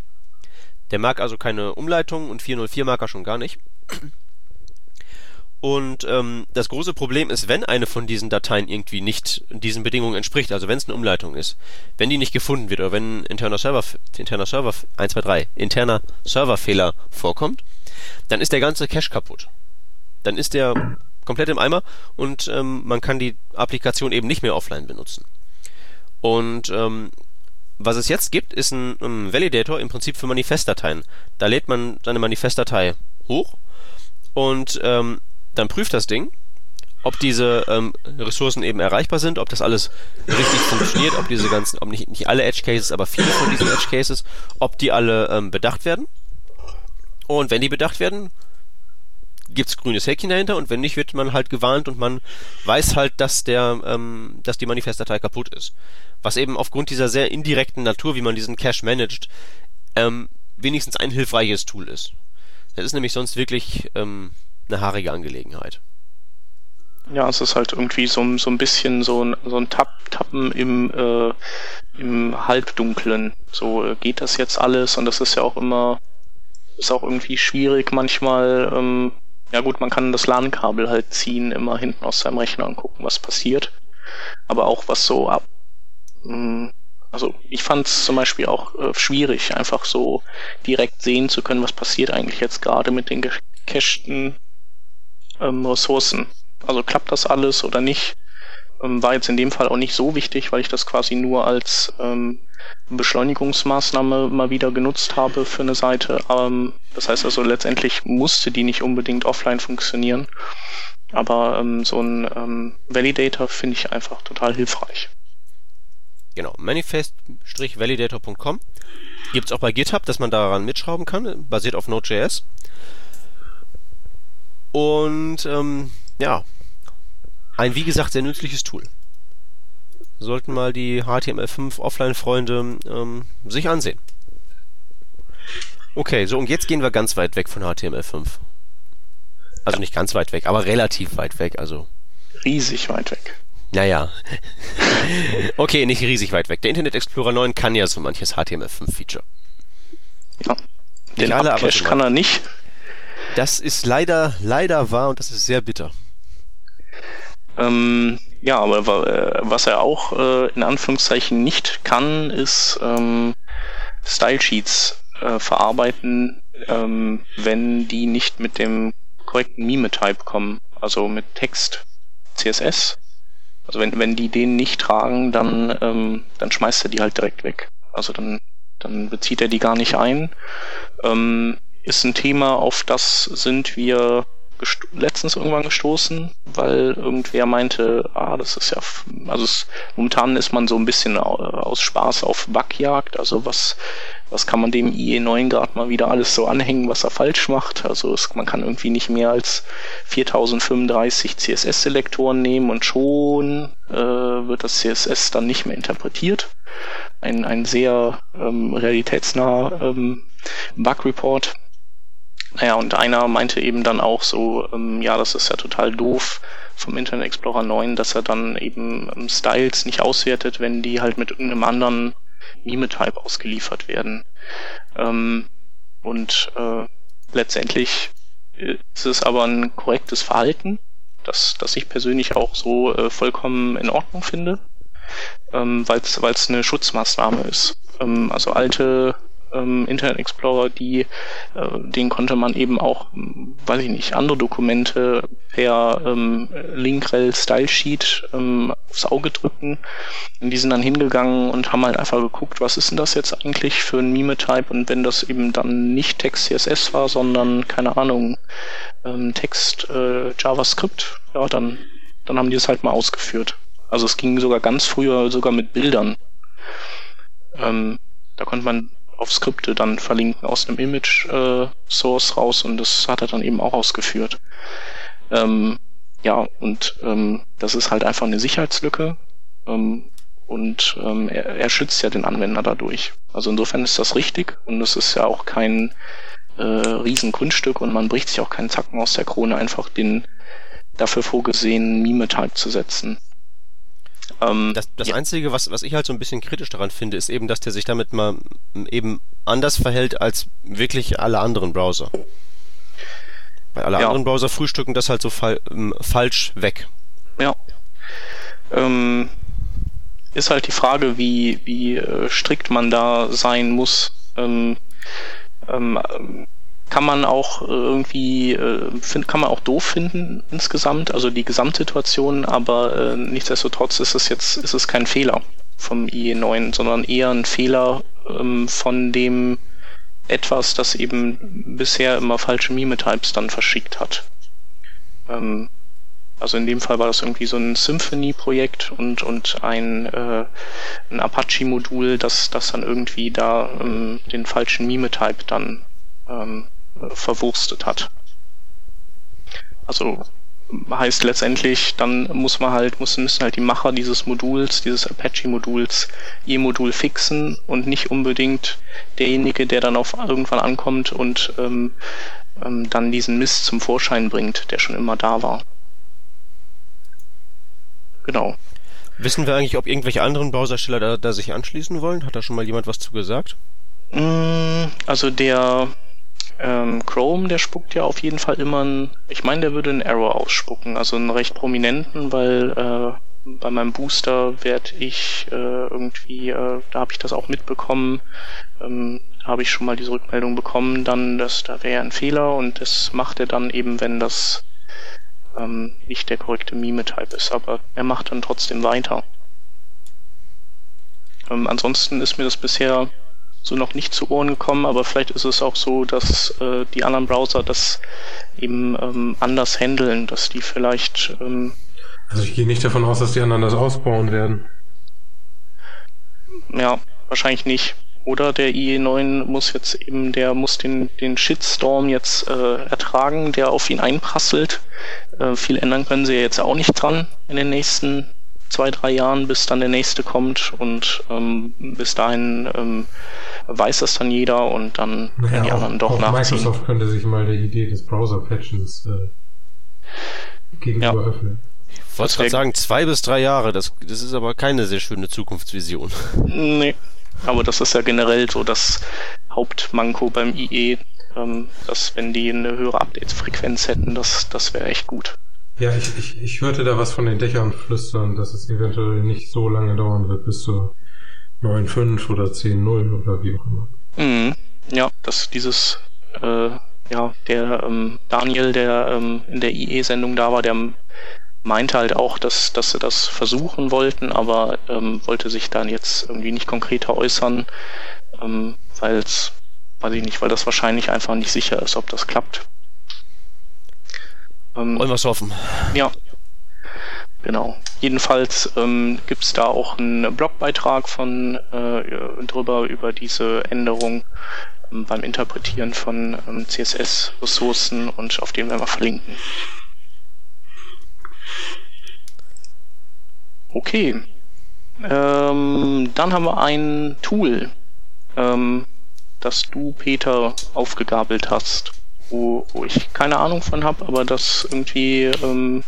Der mag also keine Umleitung und 404 mag er schon gar nicht. Und ähm, das große Problem ist, wenn eine von diesen Dateien irgendwie nicht diesen Bedingungen entspricht, also wenn es eine Umleitung ist, wenn die nicht gefunden wird oder wenn interner Server interner Server 123 interner Serverfehler vorkommt, dann ist der ganze Cache kaputt. Dann ist der komplett im Eimer und ähm, man kann die Applikation eben nicht mehr offline benutzen. Und ähm, was es jetzt gibt, ist ein, ein Validator im Prinzip für Manifestdateien. Da lädt man seine Manifestdatei hoch und ähm, dann prüft das Ding, ob diese ähm, Ressourcen eben erreichbar sind, ob das alles richtig funktioniert, ob diese ganzen, ob nicht, nicht alle Edge Cases, aber viele von diesen Edge Cases, ob die alle ähm, bedacht werden. Und wenn die bedacht werden, gibt's grünes Häkchen dahinter und wenn nicht, wird man halt gewarnt und man weiß halt, dass der, ähm, dass die Manifestdatei kaputt ist. Was eben aufgrund dieser sehr indirekten Natur, wie man diesen Cache managt, ähm, wenigstens ein hilfreiches Tool ist. Das ist nämlich sonst wirklich ähm, eine haarige Angelegenheit. Ja, es ist halt irgendwie so, so ein bisschen so ein, so ein Tapp, Tappen im, äh, im Halbdunklen. So äh, geht das jetzt alles und das ist ja auch immer, ist auch irgendwie schwierig manchmal, ähm, ja gut, man kann das LAN-Kabel halt ziehen, immer hinten aus seinem Rechner und gucken, was passiert. Aber auch was so ab. Hm, also ich fand es zum Beispiel auch äh, schwierig, einfach so direkt sehen zu können, was passiert eigentlich jetzt gerade mit den gecachten ähm, Ressourcen. Also klappt das alles oder nicht? Ähm, war jetzt in dem Fall auch nicht so wichtig, weil ich das quasi nur als ähm, Beschleunigungsmaßnahme mal wieder genutzt habe für eine Seite. Ähm, das heißt also letztendlich musste die nicht unbedingt offline funktionieren. Aber ähm, so ein ähm, Validator finde ich einfach total hilfreich. Genau, manifest-validator.com gibt es auch bei GitHub, dass man daran mitschrauben kann, basiert auf Node.js. Und ähm, ja, ein wie gesagt sehr nützliches Tool sollten mal die HTML5 Offline-Freunde ähm, sich ansehen. Okay, so und jetzt gehen wir ganz weit weg von HTML5. Also nicht ganz weit weg, aber relativ weit weg, also. Riesig weit weg. Naja. [laughs] okay, nicht riesig weit weg. Der Internet Explorer 9 kann ja so manches HTML5-Feature. Ja. Den alle, aber kann er nicht. Das ist leider, leider wahr und das ist sehr bitter. Ähm, ja, aber äh, was er auch äh, in Anführungszeichen nicht kann, ist ähm, Style Sheets äh, verarbeiten, ähm, wenn die nicht mit dem korrekten Mime-Type kommen, also mit Text, CSS. Also wenn, wenn die den nicht tragen, dann, ähm, dann schmeißt er die halt direkt weg. Also dann, dann bezieht er die gar nicht ein. Ähm, ist ein Thema, auf das sind wir letztens irgendwann gestoßen, weil irgendwer meinte, ah, das ist ja, also es, momentan ist man so ein bisschen aus Spaß auf Backjagd, also was, was kann man dem IE9 gerade mal wieder alles so anhängen, was er falsch macht, also es, man kann irgendwie nicht mehr als 4035 CSS-Selektoren nehmen und schon äh, wird das CSS dann nicht mehr interpretiert. Ein, ein sehr ähm, realitätsnaher ähm, Bug-Report naja, und einer meinte eben dann auch so, ähm, ja, das ist ja total doof vom Internet Explorer 9, dass er dann eben ähm, Styles nicht auswertet, wenn die halt mit irgendeinem anderen Mime-Type ausgeliefert werden. Ähm, und äh, letztendlich ist es aber ein korrektes Verhalten, das, das ich persönlich auch so äh, vollkommen in Ordnung finde, ähm, weil es eine Schutzmaßnahme ist. Ähm, also alte ähm, Internet Explorer, die, äh, den konnte man eben auch, weiß ich nicht, andere Dokumente per ähm, Linkrel Style Sheet ähm, aufs Auge drücken. Und die sind dann hingegangen und haben halt einfach geguckt, was ist denn das jetzt eigentlich für ein Mime-Type und wenn das eben dann nicht Text CSS war, sondern, keine Ahnung, ähm, Text äh, JavaScript, ja, dann, dann haben die es halt mal ausgeführt. Also es ging sogar ganz früher sogar mit Bildern Ähm, da konnte man auf Skripte dann verlinken aus einem Image äh, raus und das hat er dann eben auch ausgeführt. Ähm, ja, und ähm, das ist halt einfach eine Sicherheitslücke ähm, und ähm, er, er schützt ja den Anwender dadurch. Also insofern ist das richtig und es ist ja auch kein äh, Riesengrundstück und man bricht sich auch keinen Zacken aus der Krone, einfach den dafür vorgesehenen Mime-Type zu setzen. Ähm, das das ja. Einzige, was, was ich halt so ein bisschen kritisch daran finde, ist eben, dass der sich damit mal eben anders verhält als wirklich alle anderen Browser. Weil alle ja. anderen Browser frühstücken das halt so fa ähm, falsch weg. Ja. Ähm, ist halt die Frage, wie, wie äh, strikt man da sein muss. Ähm, ähm, kann man auch irgendwie, äh, find, kann man auch doof finden insgesamt, also die Gesamtsituation, aber äh, nichtsdestotrotz ist es jetzt, ist es kein Fehler vom IE9, sondern eher ein Fehler ähm, von dem etwas, das eben bisher immer falsche Mime-Types dann verschickt hat. Ähm, also in dem Fall war das irgendwie so ein Symphony-Projekt und, und ein, äh, ein Apache-Modul, das, das dann irgendwie da ähm, den falschen Mime-Type dann ähm, verwurstet hat. Also heißt letztendlich, dann muss man halt, müssen, müssen halt die Macher dieses Moduls, dieses Apache-Moduls, ihr Modul fixen und nicht unbedingt derjenige, der dann auf irgendwann ankommt und ähm, ähm, dann diesen Mist zum Vorschein bringt, der schon immer da war. Genau. Wissen wir eigentlich, ob irgendwelche anderen Browsersteller da, da sich anschließen wollen? Hat da schon mal jemand was zu gesagt? Mm, also der ähm, Chrome, der spuckt ja auf jeden Fall immer einen, ich meine, der würde einen Error ausspucken, also einen recht prominenten, weil äh, bei meinem Booster werde ich äh, irgendwie, äh, da habe ich das auch mitbekommen, ähm, habe ich schon mal diese Rückmeldung bekommen, dann, dass da wäre ein Fehler und das macht er dann eben, wenn das ähm, nicht der korrekte Mime-Type ist, aber er macht dann trotzdem weiter. Ähm, ansonsten ist mir das bisher so noch nicht zu Ohren gekommen, aber vielleicht ist es auch so, dass äh, die anderen Browser das eben ähm, anders handeln, dass die vielleicht. Ähm, also ich gehe nicht davon aus, dass die anderen das ausbauen werden. Ja, wahrscheinlich nicht. Oder der IE9 muss jetzt eben, der muss den, den Shitstorm jetzt äh, ertragen, der auf ihn einprasselt. Äh, viel ändern können sie ja jetzt auch nicht dran in den nächsten zwei, drei Jahren, bis dann der nächste kommt und ähm, bis dahin ähm, weiß das dann jeder und dann naja, können die anderen doch auch nachziehen. Microsoft könnte sich mal der Idee des Browser-Patchens äh, gegenüber ja. öffnen. Ich wollte gerade sagen, zwei bis drei Jahre, das, das ist aber keine sehr schöne Zukunftsvision. Nee, aber das ist ja generell so das Hauptmanko beim IE, ähm, dass wenn die eine höhere Updates-Frequenz hätten, das, das wäre echt gut. Ja, ich, ich, ich hörte da was von den Dächern flüstern, dass es eventuell nicht so lange dauern wird bis zur 9.5 oder 10.0 oder wie auch immer. Mhm. Ja, dass dieses, äh, ja, der ähm, Daniel, der ähm, in der IE-Sendung da war, der meinte halt auch, dass, dass sie das versuchen wollten, aber ähm, wollte sich dann jetzt irgendwie nicht konkreter äußern, ähm, weil es, weiß ich nicht, weil das wahrscheinlich einfach nicht sicher ist, ob das klappt. Ähm, Wollen wir es hoffen. Ja. Genau. Jedenfalls ähm, gibt es da auch einen Blogbeitrag von äh, drüber über diese Änderung ähm, beim Interpretieren von ähm, CSS-Ressourcen und auf den werden wir verlinken. Okay. Ähm, dann haben wir ein Tool, ähm, das du, Peter, aufgegabelt hast wo, wo ich keine Ahnung von habe, aber das irgendwie ähm,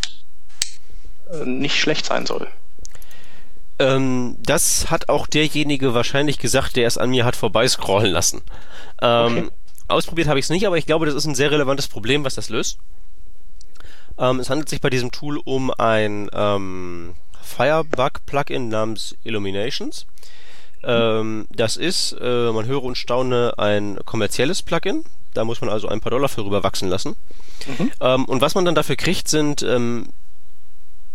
äh, nicht schlecht sein soll. Ähm, das hat auch derjenige wahrscheinlich gesagt, der es an mir hat vorbeiscrollen lassen. Ähm, okay. Ausprobiert habe ich es nicht, aber ich glaube, das ist ein sehr relevantes Problem, was das löst. Ähm, es handelt sich bei diesem Tool um ein ähm, Firebug-Plugin namens Illuminations. Ähm, das ist, äh, man höre und staune, ein kommerzielles Plugin. Da muss man also ein paar Dollar für rüber wachsen lassen. Mhm. Ähm, und was man dann dafür kriegt, sind ähm,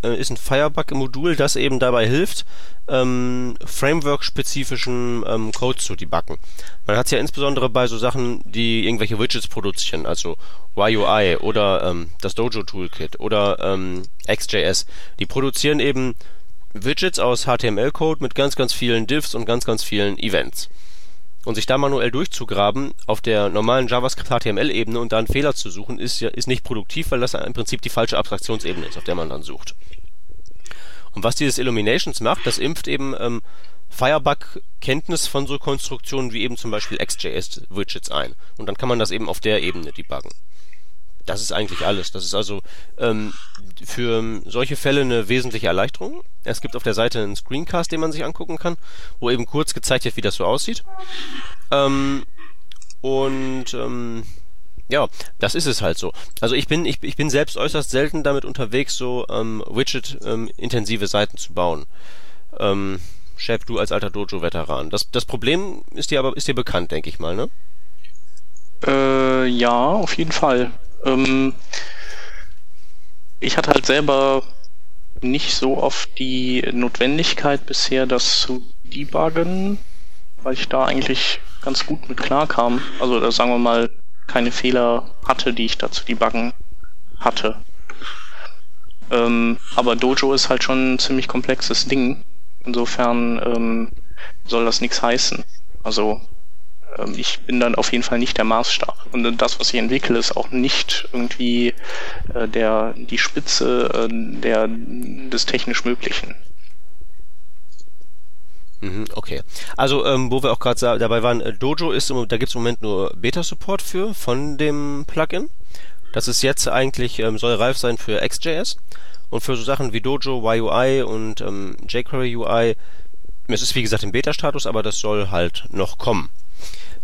äh, ist ein Firebug-Modul, das eben dabei hilft, ähm, Framework-spezifischen ähm, Code zu debuggen. Man hat es ja insbesondere bei so Sachen, die irgendwelche Widgets produzieren, also YUI oder ähm, das Dojo Toolkit oder XJS. Die produzieren eben Widgets aus HTML-Code mit ganz, ganz vielen Diffs und ganz, ganz vielen Events. Und sich da manuell durchzugraben auf der normalen JavaScript HTML-Ebene und da einen Fehler zu suchen, ist ist nicht produktiv, weil das im Prinzip die falsche Abstraktionsebene ist, auf der man dann sucht. Und was dieses Illuminations macht, das impft eben ähm, Firebug-Kenntnis von so Konstruktionen wie eben zum Beispiel XJS-Widgets ein. Und dann kann man das eben auf der Ebene debuggen. Das ist eigentlich alles. Das ist also ähm, für solche Fälle eine wesentliche Erleichterung. Es gibt auf der Seite einen Screencast, den man sich angucken kann, wo eben kurz gezeigt wird, wie das so aussieht. Ähm, und ähm, ja, das ist es halt so. Also ich bin ich, ich bin selbst äußerst selten damit unterwegs, so ähm, Widget-intensive ähm, Seiten zu bauen. Ähm, Chef, du als alter Dojo-Veteran. Das, das Problem ist dir aber ist dir bekannt, denke ich mal, ne? Äh, ja, auf jeden Fall. Ähm, ich hatte halt selber nicht so oft die Notwendigkeit bisher, das zu debuggen, weil ich da eigentlich ganz gut mit klarkam. Also da sagen wir mal keine Fehler hatte, die ich da zu debuggen hatte. Ähm, aber Dojo ist halt schon ein ziemlich komplexes Ding. Insofern ähm, soll das nichts heißen. Also ich bin dann auf jeden Fall nicht der Maßstab. Und das, was ich entwickle, ist auch nicht irgendwie äh, der, die Spitze äh, der, des technisch Möglichen. Mhm, okay. Also, ähm, wo wir auch gerade dabei waren, äh, Dojo ist, da gibt es im Moment nur Beta-Support für, von dem Plugin. Das ist jetzt eigentlich, ähm, soll reif sein für XJS. Und für so Sachen wie Dojo, YUI und ähm, jQuery UI, es ist wie gesagt im Beta-Status, aber das soll halt noch kommen.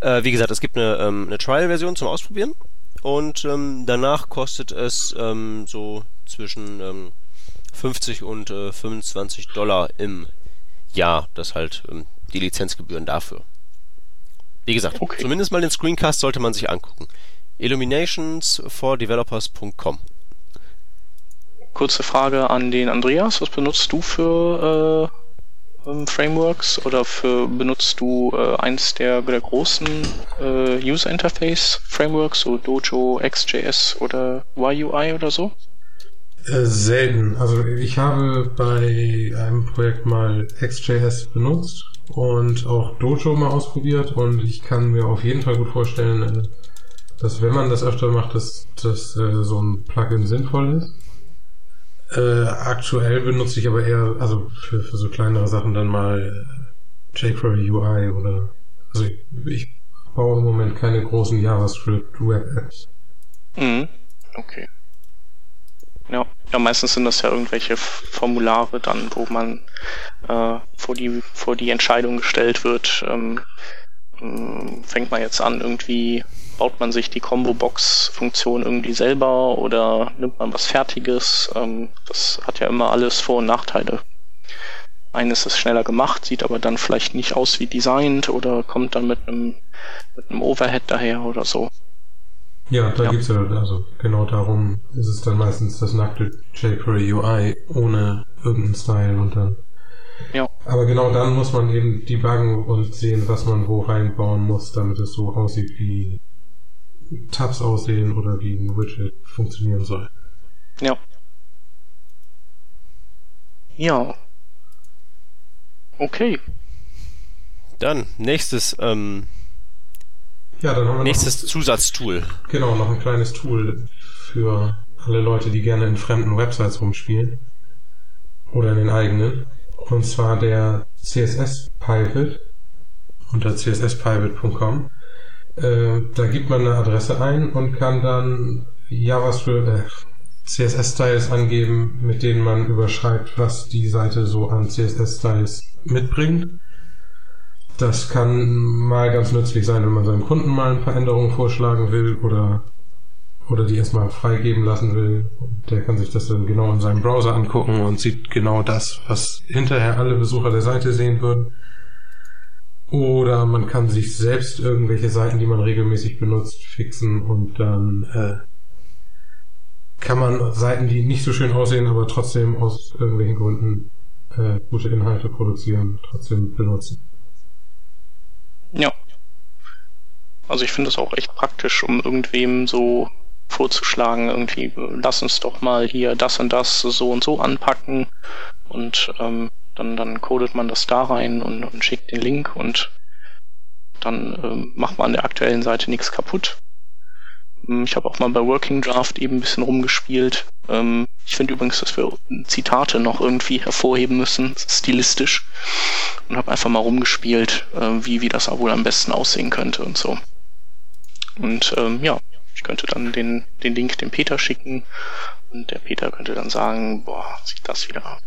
Äh, wie gesagt, es gibt eine, ähm, eine Trial-Version zum Ausprobieren und ähm, danach kostet es ähm, so zwischen ähm, 50 und äh, 25 Dollar im Jahr, das halt ähm, die Lizenzgebühren dafür. Wie gesagt, okay. zumindest mal den Screencast sollte man sich angucken. Illuminationsfordevelopers.com Kurze Frage an den Andreas. Was benutzt du für äh, ähm, Frameworks oder für benutzt du äh, eins der, der großen äh, User Interface Frameworks, so Dojo, XJS oder YUI oder so? Äh, selten. Also ich habe bei einem Projekt mal XJS benutzt und auch Dojo mal ausprobiert und ich kann mir auf jeden Fall gut vorstellen, äh, dass wenn man das öfter macht, dass, dass äh, so ein Plugin sinnvoll ist. Äh, aktuell benutze ich aber eher, also für, für so kleinere Sachen dann mal jQuery UI oder, also ich, ich baue im Moment keine großen JavaScript-Web-Apps. Mhm. Okay. Ja. ja, meistens sind das ja irgendwelche Formulare dann, wo man äh, vor, die, vor die Entscheidung gestellt wird, ähm, ähm fängt man jetzt an, irgendwie baut man sich die Combo-Box-Funktion irgendwie selber oder nimmt man was Fertiges? Ähm, das hat ja immer alles Vor- und Nachteile. Eines ist schneller gemacht, sieht aber dann vielleicht nicht aus wie designt oder kommt dann mit einem, mit einem Overhead daher oder so. Ja, da ja. gibt's ja, also genau darum ist es dann meistens das nackte jQuery UI ohne irgendeinen Style und dann. Ja. Aber genau dann muss man eben debuggen und sehen, was man wo reinbauen muss, damit es so aussieht wie Tabs aussehen oder wie ein Widget funktionieren soll. Ja. Ja. Okay. Dann nächstes ähm, ja, dann haben wir nächstes noch, Zusatztool. Genau, noch ein kleines Tool für alle Leute, die gerne in fremden Websites rumspielen oder in den eigenen. Und zwar der CSS Pivot unter csspivot.com. Äh, da gibt man eine Adresse ein und kann dann JavaScript, äh, CSS-Styles angeben, mit denen man überschreibt, was die Seite so an CSS-Styles mitbringt. Das kann mal ganz nützlich sein, wenn man seinem Kunden mal ein paar Änderungen vorschlagen will oder, oder die erstmal freigeben lassen will. Der kann sich das dann genau in seinem Browser angucken und sieht genau das, was hinterher alle Besucher der Seite sehen würden. Oder man kann sich selbst irgendwelche Seiten, die man regelmäßig benutzt, fixen und dann äh, kann man Seiten, die nicht so schön aussehen, aber trotzdem aus irgendwelchen Gründen äh, gute Inhalte produzieren, trotzdem benutzen. Ja. Also ich finde es auch echt praktisch, um irgendwem so vorzuschlagen, irgendwie, lass uns doch mal hier das und das so und so anpacken und ähm, Dann, dann codet man das da rein und, und schickt den Link und dann ähm, macht man an der aktuellen Seite nichts kaputt. Ähm, ich habe auch mal bei Working Draft eben ein bisschen rumgespielt. Ähm, ich finde übrigens, dass wir Zitate noch irgendwie hervorheben müssen, stilistisch. Und habe einfach mal rumgespielt, äh, wie, wie das wohl am besten aussehen könnte und so. Und ähm, ja, ich könnte dann den, den Link dem Peter schicken und der Peter könnte dann sagen, boah, sieht das wieder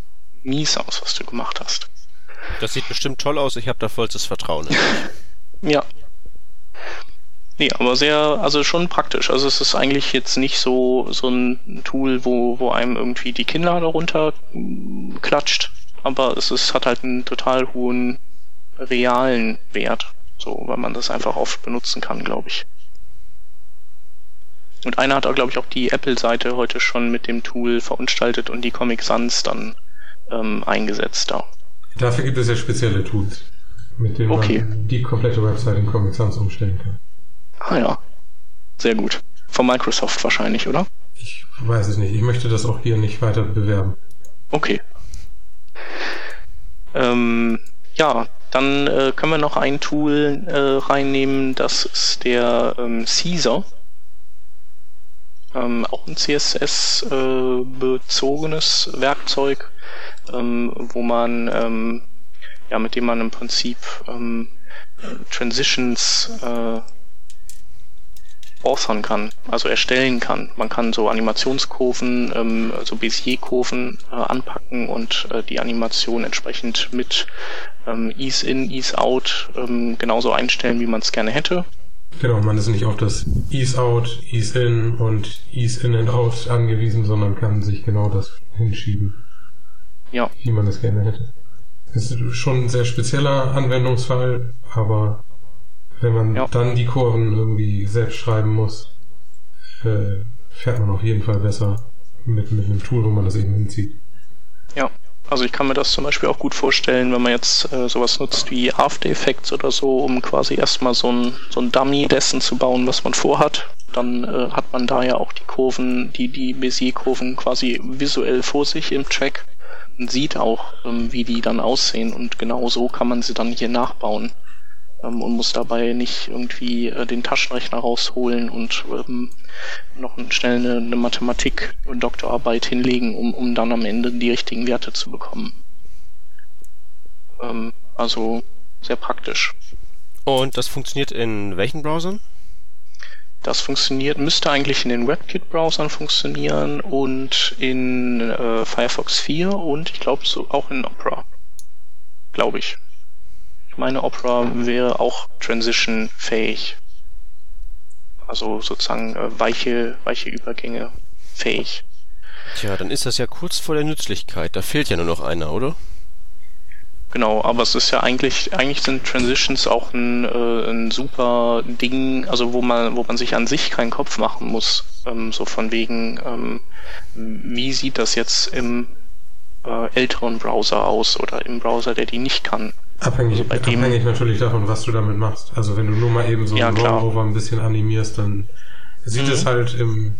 mies aus, was du gemacht hast. Das sieht bestimmt toll aus, ich habe da vollstes Vertrauen. [laughs] ja, Nee, aber sehr, also schon praktisch. Also es ist eigentlich jetzt nicht so, so ein Tool, wo, wo einem irgendwie die Kinnlade runter klatscht, aber es ist, hat halt einen total hohen realen Wert. So, weil man das einfach oft benutzen kann, glaube ich. Und einer hat auch, glaube ich, auch die Apple-Seite heute schon mit dem Tool verunstaltet und die Comic Sans dann ähm, eingesetzt da. Dafür gibt es ja spezielle Tools, mit denen okay. man die komplette Website in Comic Sans umstellen kann. Ah ja. Sehr gut. Von Microsoft wahrscheinlich, oder? Ich weiß es nicht. Ich möchte das auch hier nicht weiter bewerben. Okay. Ähm, ja, dann äh, können wir noch ein Tool äh, reinnehmen, das ist der ähm, Caesar. Ähm, auch ein CSS-bezogenes äh, Werkzeug, ähm, wo man, ähm, ja, mit dem man im Prinzip ähm, Transitions äh, authern kann, also erstellen kann. Man kann so Animationskurven, ähm, so Bézier-Kurven äh, anpacken und äh, die Animation entsprechend mit ähm, Ease in, Ease out ähm, genauso einstellen, wie man es gerne hätte. Genau, man ist nicht auf das Ease out, Ease in und Ease in and out angewiesen, sondern kann sich genau das hinschieben. Ja. Wie man es gerne hätte. Das ist schon ein sehr spezieller Anwendungsfall, aber wenn man ja. dann die Kurven irgendwie selbst schreiben muss, äh, fährt man auf jeden Fall besser mit, mit einem Tool, wo man das eben hinzieht. Ja, also ich kann mir das zum Beispiel auch gut vorstellen, wenn man jetzt äh, sowas nutzt wie After Effects oder so, um quasi erstmal so ein, so ein Dummy dessen zu bauen, was man vorhat. Dann äh, hat man da ja auch die Kurven, die, die Bézier-Kurven quasi visuell vor sich im Track sieht auch, ähm, wie die dann aussehen und genau so kann man sie dann hier nachbauen ähm, und muss dabei nicht irgendwie äh, den Taschenrechner rausholen und ähm, noch schnell eine, eine Mathematik-Doktorarbeit hinlegen, um, um dann am Ende die richtigen Werte zu bekommen. Ähm, also sehr praktisch. Und das funktioniert in welchen Browsern? Das funktioniert, müsste eigentlich in den WebKit-Browsern funktionieren und in äh, Firefox 4 und ich glaube so auch in Opera. Glaube ich. Ich meine, Opera wäre auch transition-fähig. Also sozusagen äh, weiche, weiche Übergänge fähig. Tja, dann ist das ja kurz vor der Nützlichkeit. Da fehlt ja nur noch einer, oder? Genau, aber es ist ja eigentlich, eigentlich sind Transitions auch ein, äh, ein super Ding, also wo man, wo man sich an sich keinen Kopf machen muss. Ähm, so von wegen, ähm, wie sieht das jetzt im äh, älteren Browser aus oder im Browser, der die nicht kann. Abhängig, also abhängig natürlich davon, was du damit machst. Also wenn du nur mal eben so ja, einen Rollover ein bisschen animierst, dann sieht mhm. es halt im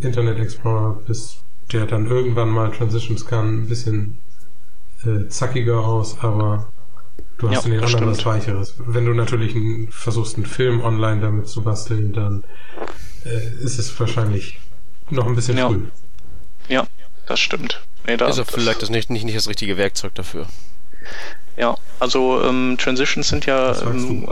Internet Explorer, bis der dann irgendwann mal Transitions kann, ein bisschen äh, zackiger aus, aber du hast ja, in den anderen was Weicheres. Wenn du natürlich ein, versuchst, einen Film online damit zu basteln, dann äh, ist es wahrscheinlich noch ein bisschen ja. früh. Ja, das stimmt. Nee, da, ist also vielleicht das nicht, nicht, nicht das richtige Werkzeug dafür. Ja, also ähm, Transitions sind ja. Ähm,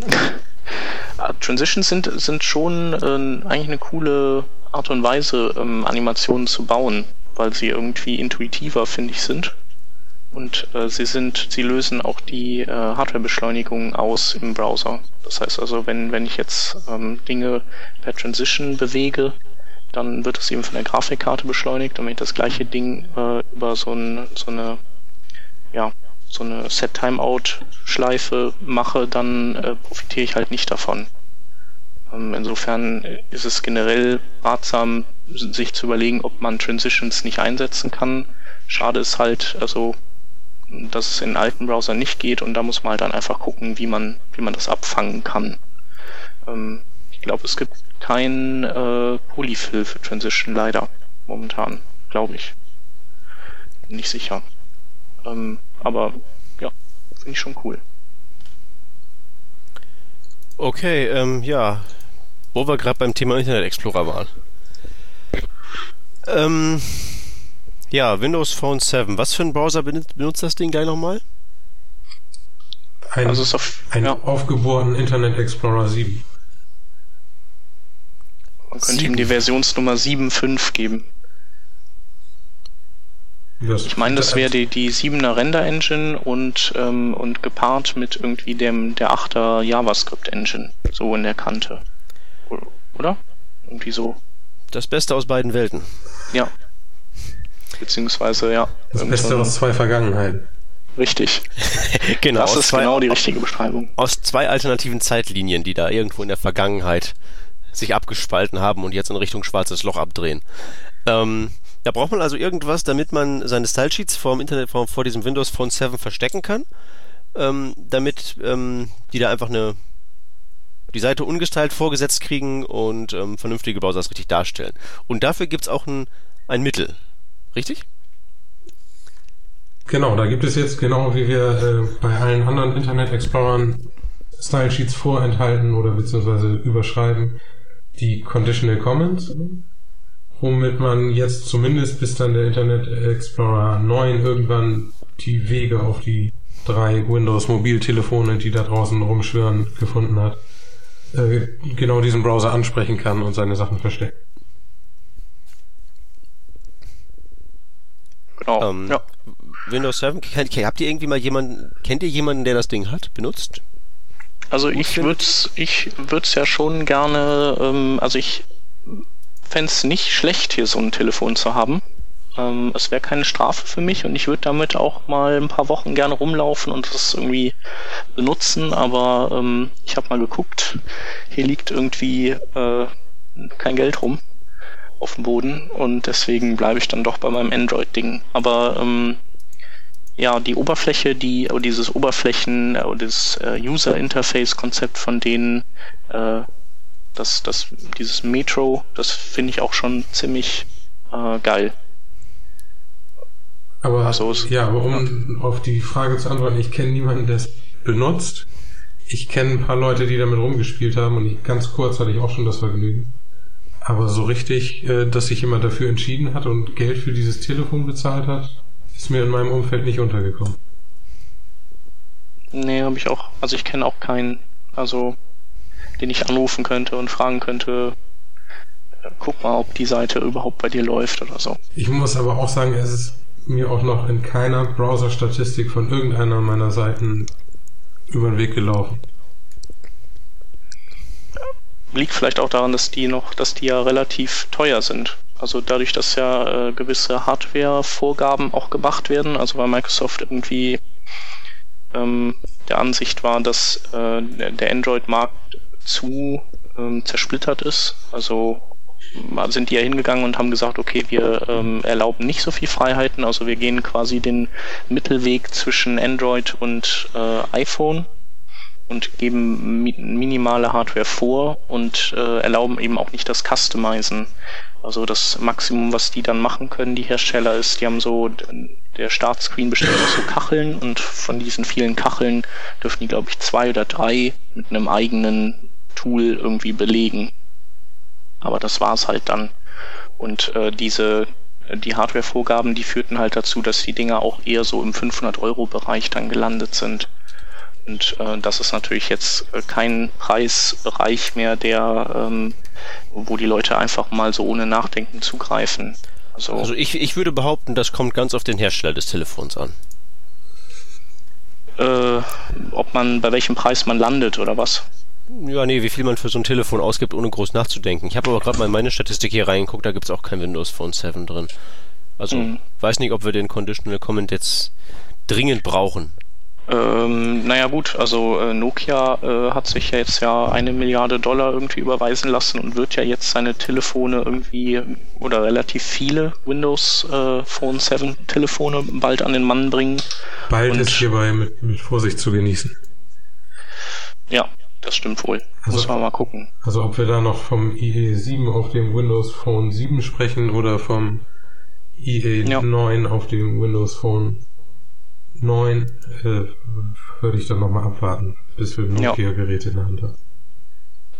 [laughs] Transitions sind, sind schon äh, eigentlich eine coole Art und Weise, ähm, Animationen zu bauen, weil sie irgendwie intuitiver, finde ich, sind. Und äh, sie sind, sie lösen auch die äh, Hardwarebeschleunigung aus im Browser. Das heißt also, wenn, wenn ich jetzt ähm, Dinge per Transition bewege, dann wird es eben von der Grafikkarte beschleunigt und wenn ich das gleiche Ding äh, über so, ein, so eine ja, so eine Set-Timeout-Schleife mache, dann äh, profitiere ich halt nicht davon. Ähm, insofern ist es generell ratsam, sich zu überlegen, ob man Transitions nicht einsetzen kann. Schade ist halt, also, dass es in alten Browsern nicht geht und da muss man halt dann einfach gucken, wie man, wie man das abfangen kann. Ähm, ich glaube, es gibt kein äh, Polyfill für Transition leider momentan, glaube ich. Nicht sicher. Ähm, aber ja, finde ich schon cool. Okay, ähm, ja. Wo wir gerade beim Thema Internet Explorer waren. Ähm, ja, Windows Phone 7. Was für ein Browser benutzt das Ding gleich nochmal? Ein, also auf, ein ja. aufgebohrten Internet Explorer 7. Man könnte 7. ihm die Versionsnummer 7.5 geben. Das ich meine, das wäre die, die 7er Render Engine und, ähm, und gepaart mit irgendwie dem, der 8er JavaScript Engine. So in der Kante. Oder? Irgendwie so. Das Beste aus beiden Welten. Ja. Beziehungsweise, ja. Das Beste aus zwei Vergangenheiten. Richtig. [laughs] genau. Das ist zwei, genau die richtige Beschreibung. Aus zwei alternativen Zeitlinien, die da irgendwo in der Vergangenheit sich abgespalten haben und jetzt in Richtung schwarzes Loch abdrehen. Ähm, da braucht man also irgendwas, damit man seine Stylesheets vor Internet, vor, vor diesem Windows Phone 7 verstecken kann, ähm, damit ähm, die da einfach eine die Seite ungestylt vorgesetzt kriegen und ähm, vernünftige Browsers richtig darstellen. Und dafür gibt es auch ein, ein Mittel. Richtig? Genau, da gibt es jetzt genau wie wir äh, bei allen anderen Internet Explorern Style Sheets vorenthalten oder beziehungsweise überschreiben die Conditional Comments, womit man jetzt zumindest bis dann der Internet Explorer 9 irgendwann die Wege auf die drei Windows Mobiltelefone, die da draußen rumschwören, gefunden hat, äh, genau diesen Browser ansprechen kann und seine Sachen versteckt. Genau. Ähm, ja. Windows 7, habt ihr irgendwie mal jemanden, kennt ihr jemanden, der das Ding hat, benutzt? Also ich würde es ich würd's ja schon gerne, ähm, also ich fände es nicht schlecht, hier so ein Telefon zu haben. Ähm, es wäre keine Strafe für mich und ich würde damit auch mal ein paar Wochen gerne rumlaufen und das irgendwie benutzen, aber ähm, ich habe mal geguckt, hier liegt irgendwie äh, kein Geld rum auf dem Boden und deswegen bleibe ich dann doch bei meinem Android-Ding. Aber ähm, ja, die Oberfläche, die dieses Oberflächen, oder das äh, User Interface Konzept von denen, äh, das, das, dieses Metro, das finde ich auch schon ziemlich äh, geil. Aber also, ja, aber um ja. auf die Frage zu antworten, ich kenne niemanden, der es benutzt. Ich kenne ein paar Leute, die damit rumgespielt haben und ich, ganz kurz hatte ich auch schon das Vergnügen. Aber so richtig, äh, dass sich jemand dafür entschieden hat und Geld für dieses Telefon bezahlt hat, ist mir in meinem Umfeld nicht untergekommen. Nee, habe ich auch. Also ich kenne auch keinen, also den ich anrufen könnte und fragen könnte, äh, guck mal, ob die Seite überhaupt bei dir läuft oder so. Ich muss aber auch sagen, es ist mir auch noch in keiner Browser-Statistik von irgendeiner meiner Seiten über den Weg gelaufen liegt vielleicht auch daran, dass die noch, dass die ja relativ teuer sind. Also dadurch, dass ja äh, gewisse Hardware-Vorgaben auch gemacht werden, also weil Microsoft irgendwie ähm, der Ansicht war, dass äh, der Android-Markt zu ähm, zersplittert ist. Also sind die ja hingegangen und haben gesagt, okay, wir ähm, erlauben nicht so viel Freiheiten, also wir gehen quasi den Mittelweg zwischen Android und äh, iPhone und geben mi minimale Hardware vor und äh, erlauben eben auch nicht das Customizen. Also das Maximum, was die dann machen können, die Hersteller, ist, die haben so, der Startscreen besteht aus so Kacheln und von diesen vielen Kacheln dürfen die, glaube ich, zwei oder drei mit einem eigenen Tool irgendwie belegen. Aber das war's halt dann. Und äh, diese die Hardware-Vorgaben, die führten halt dazu, dass die Dinger auch eher so im 500-Euro-Bereich dann gelandet sind. Und äh, das ist natürlich jetzt äh, kein Preisbereich mehr, der, ähm, wo die Leute einfach mal so ohne Nachdenken zugreifen. Also, also ich, ich würde behaupten, das kommt ganz auf den Hersteller des Telefons an. Äh, ob man, bei welchem Preis man landet oder was? Ja, nee, wie viel man für so ein Telefon ausgibt, ohne groß nachzudenken. Ich habe aber gerade mal in meine Statistik hier reingeguckt, da gibt es auch kein Windows Phone 7 drin. Also, mhm. weiß nicht, ob wir den Conditional Comment jetzt dringend brauchen. Ähm, naja gut, also äh, Nokia äh, hat sich ja jetzt ja eine Milliarde Dollar irgendwie überweisen lassen und wird ja jetzt seine Telefone irgendwie oder relativ viele Windows äh, Phone 7 Telefone bald an den Mann bringen. Bald und, ist hierbei mit, mit Vorsicht zu genießen. Ja, das stimmt wohl. Also, Muss man mal gucken. Also ob wir da noch vom IE7 auf dem Windows Phone 7 sprechen oder vom IE9 ja. auf dem Windows Phone 9 äh, würde ich dann nochmal abwarten, bis wir Nokia-Geräte in der Hand haben.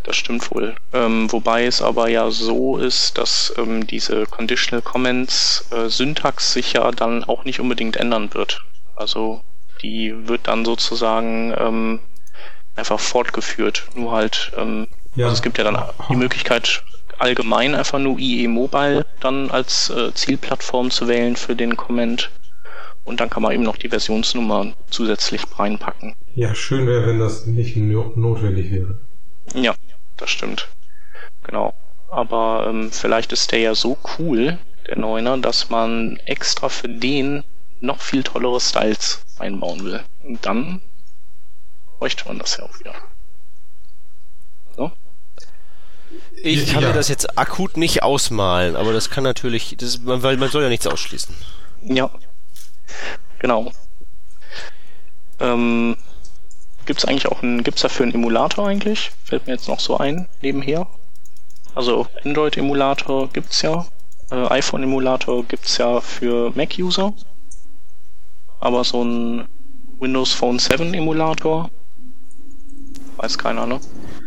Das stimmt wohl. Ähm, wobei es aber ja so ist, dass ähm, diese Conditional Comments äh, Syntax sich ja dann auch nicht unbedingt ändern wird. Also die wird dann sozusagen ähm, einfach fortgeführt. Nur halt, ähm, ja. also es gibt ja dann die Möglichkeit, allgemein einfach nur IE Mobile dann als äh, Zielplattform zu wählen für den Comment. Und dann kann man eben noch die Versionsnummer zusätzlich reinpacken. Ja, schön wäre, wenn das nicht notwendig wäre. Ja, das stimmt. Genau. Aber ähm, vielleicht ist der ja so cool, der Neuner, dass man extra für den noch viel tollere Styles einbauen will. Und dann bräuchte man das ja auch wieder. So? Ich kann ja. mir das jetzt akut nicht ausmalen, aber das kann natürlich, das, weil man soll ja nichts ausschließen. Ja, genau. Ähm, gibt's eigentlich auch einen, gibt's dafür einen Emulator eigentlich? Fällt mir jetzt noch so ein, nebenher. Also Android-Emulator gibt's ja, äh, iPhone-Emulator gibt's ja für Mac-User. Aber so ein Windows Phone 7 Emulator weiß keiner, ne?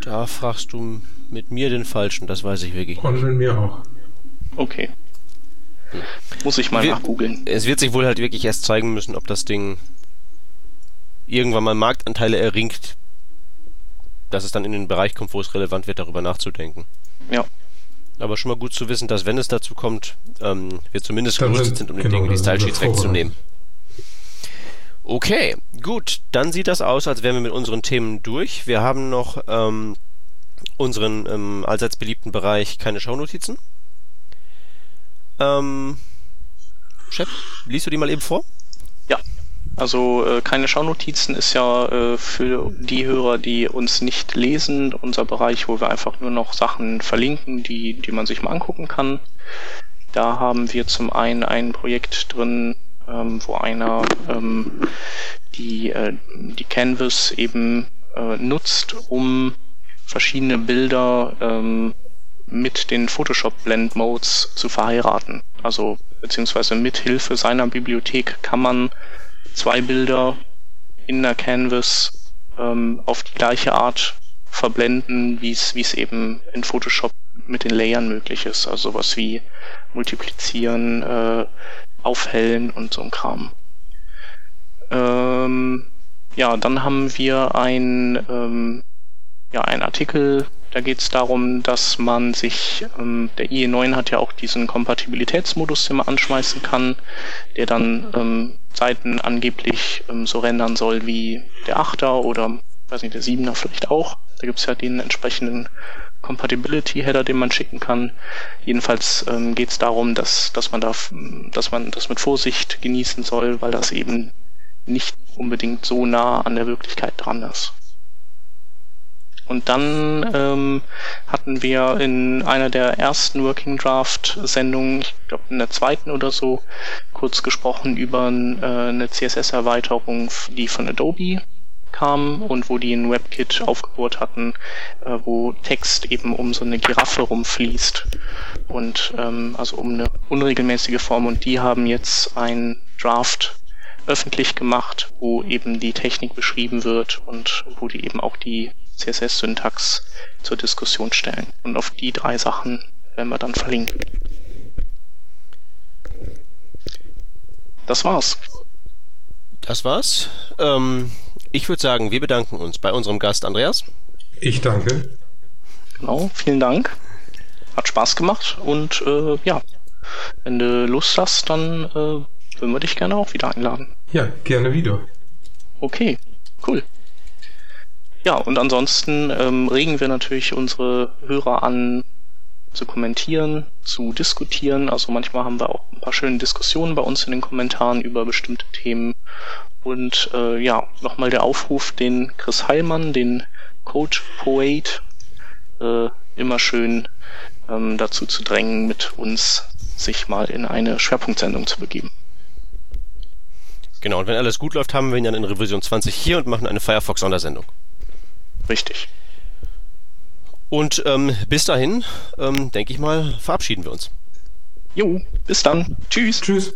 Da fragst du mit mir den Falschen, das weiß ich wirklich nicht. Und mit mir auch. Okay. Muss ich mal nachgoogeln. Es wird sich wohl halt wirklich erst zeigen müssen, ob das Ding irgendwann mal Marktanteile erringt, dass es dann in den Bereich kommt, wo es relevant wird, darüber nachzudenken. Ja. Aber schon mal gut zu wissen, dass wenn es dazu kommt, ähm, wir zumindest gerüstet sind, um den genau, Dingen die Style-Sheets wegzunehmen. Okay, gut. Dann sieht das aus, als wären wir mit unseren Themen durch. Wir haben noch ähm, unseren ähm, allseits beliebten Bereich keine Schaunotizen. Ähm, Chef, liest du die mal eben vor? Ja, also äh, keine Schaunotizen ist ja äh, für die Hörer, die uns nicht lesen, unser Bereich, wo wir einfach nur noch Sachen verlinken, die, die man sich mal angucken kann. Da haben wir zum einen ein Projekt drin, ähm, wo einer ähm, die, äh, die Canvas eben äh, nutzt, um verschiedene Bilder ähm, mit den Photoshop Blend Modes zu verheiraten. Also beziehungsweise mit Hilfe seiner Bibliothek kann man zwei Bilder in der Canvas ähm, auf die gleiche Art verblenden, wie es eben in Photoshop mit den Layern möglich ist. Also sowas wie multiplizieren, äh, aufhellen und so ein Kram. Ähm, ja, dann haben wir ein, ähm, ja, ein Artikel, da geht es darum, dass man sich, ähm, der IE9 hat ja auch diesen Kompatibilitätsmodus, den man anschmeißen kann, der dann ähm, Seiten angeblich ähm, so rendern soll wie der 8er oder, weiß nicht, der 7er vielleicht auch. Da gibt's ja den entsprechenden Compatibility-Header, den man schicken kann. Jedenfalls ähm, geht es darum, dass, dass man da, dass man das mit Vorsicht genießen soll, weil das eben nicht unbedingt so nah an der Wirklichkeit dran ist. Und dann ähm, hatten wir in einer der ersten Working Draft Sendungen, ich glaube in der zweiten oder so, kurz gesprochen über äh, eine CSS-Erweiterung, die von Adobe kam und wo die ein WebKit aufgebohrt hatten, äh, wo Text eben um so eine Giraffe rumfließt. Und ähm, also um eine unregelmäßige Form. Und die haben jetzt ein Draft öffentlich gemacht, wo eben die Technik beschrieben wird und wo die eben auch die CSS-Syntax zur Diskussion stellen. Und auf die drei Sachen werden wir dann verlinken. Das war's. Das war's. Ähm, ich würde sagen, wir bedanken uns bei unserem Gast Andreas. Ich danke. Genau, vielen Dank. Hat Spaß gemacht und äh, ja, wenn du Lust hast, dann äh, würden wir dich gerne auch wieder einladen. Ja, gerne wieder. Okay, cool. Ja, und ansonsten ähm, regen wir natürlich unsere Hörer an, zu kommentieren, zu diskutieren. Also manchmal haben wir auch ein paar schöne Diskussionen bei uns in den Kommentaren über bestimmte Themen. Und äh, ja, nochmal der Aufruf, den Chris Heilmann, den Coach Poet, äh, immer schön ähm, dazu zu drängen, mit uns sich mal in eine Schwerpunktsendung zu begeben. Genau, und wenn alles gut läuft, haben wir ihn dann in Revision 20 hier und machen eine Firefox-Sondersendung. Richtig. Und ähm, bis dahin, ähm, denke ich mal, verabschieden wir uns. Jo, bis dann. Tschüss. Tschüss.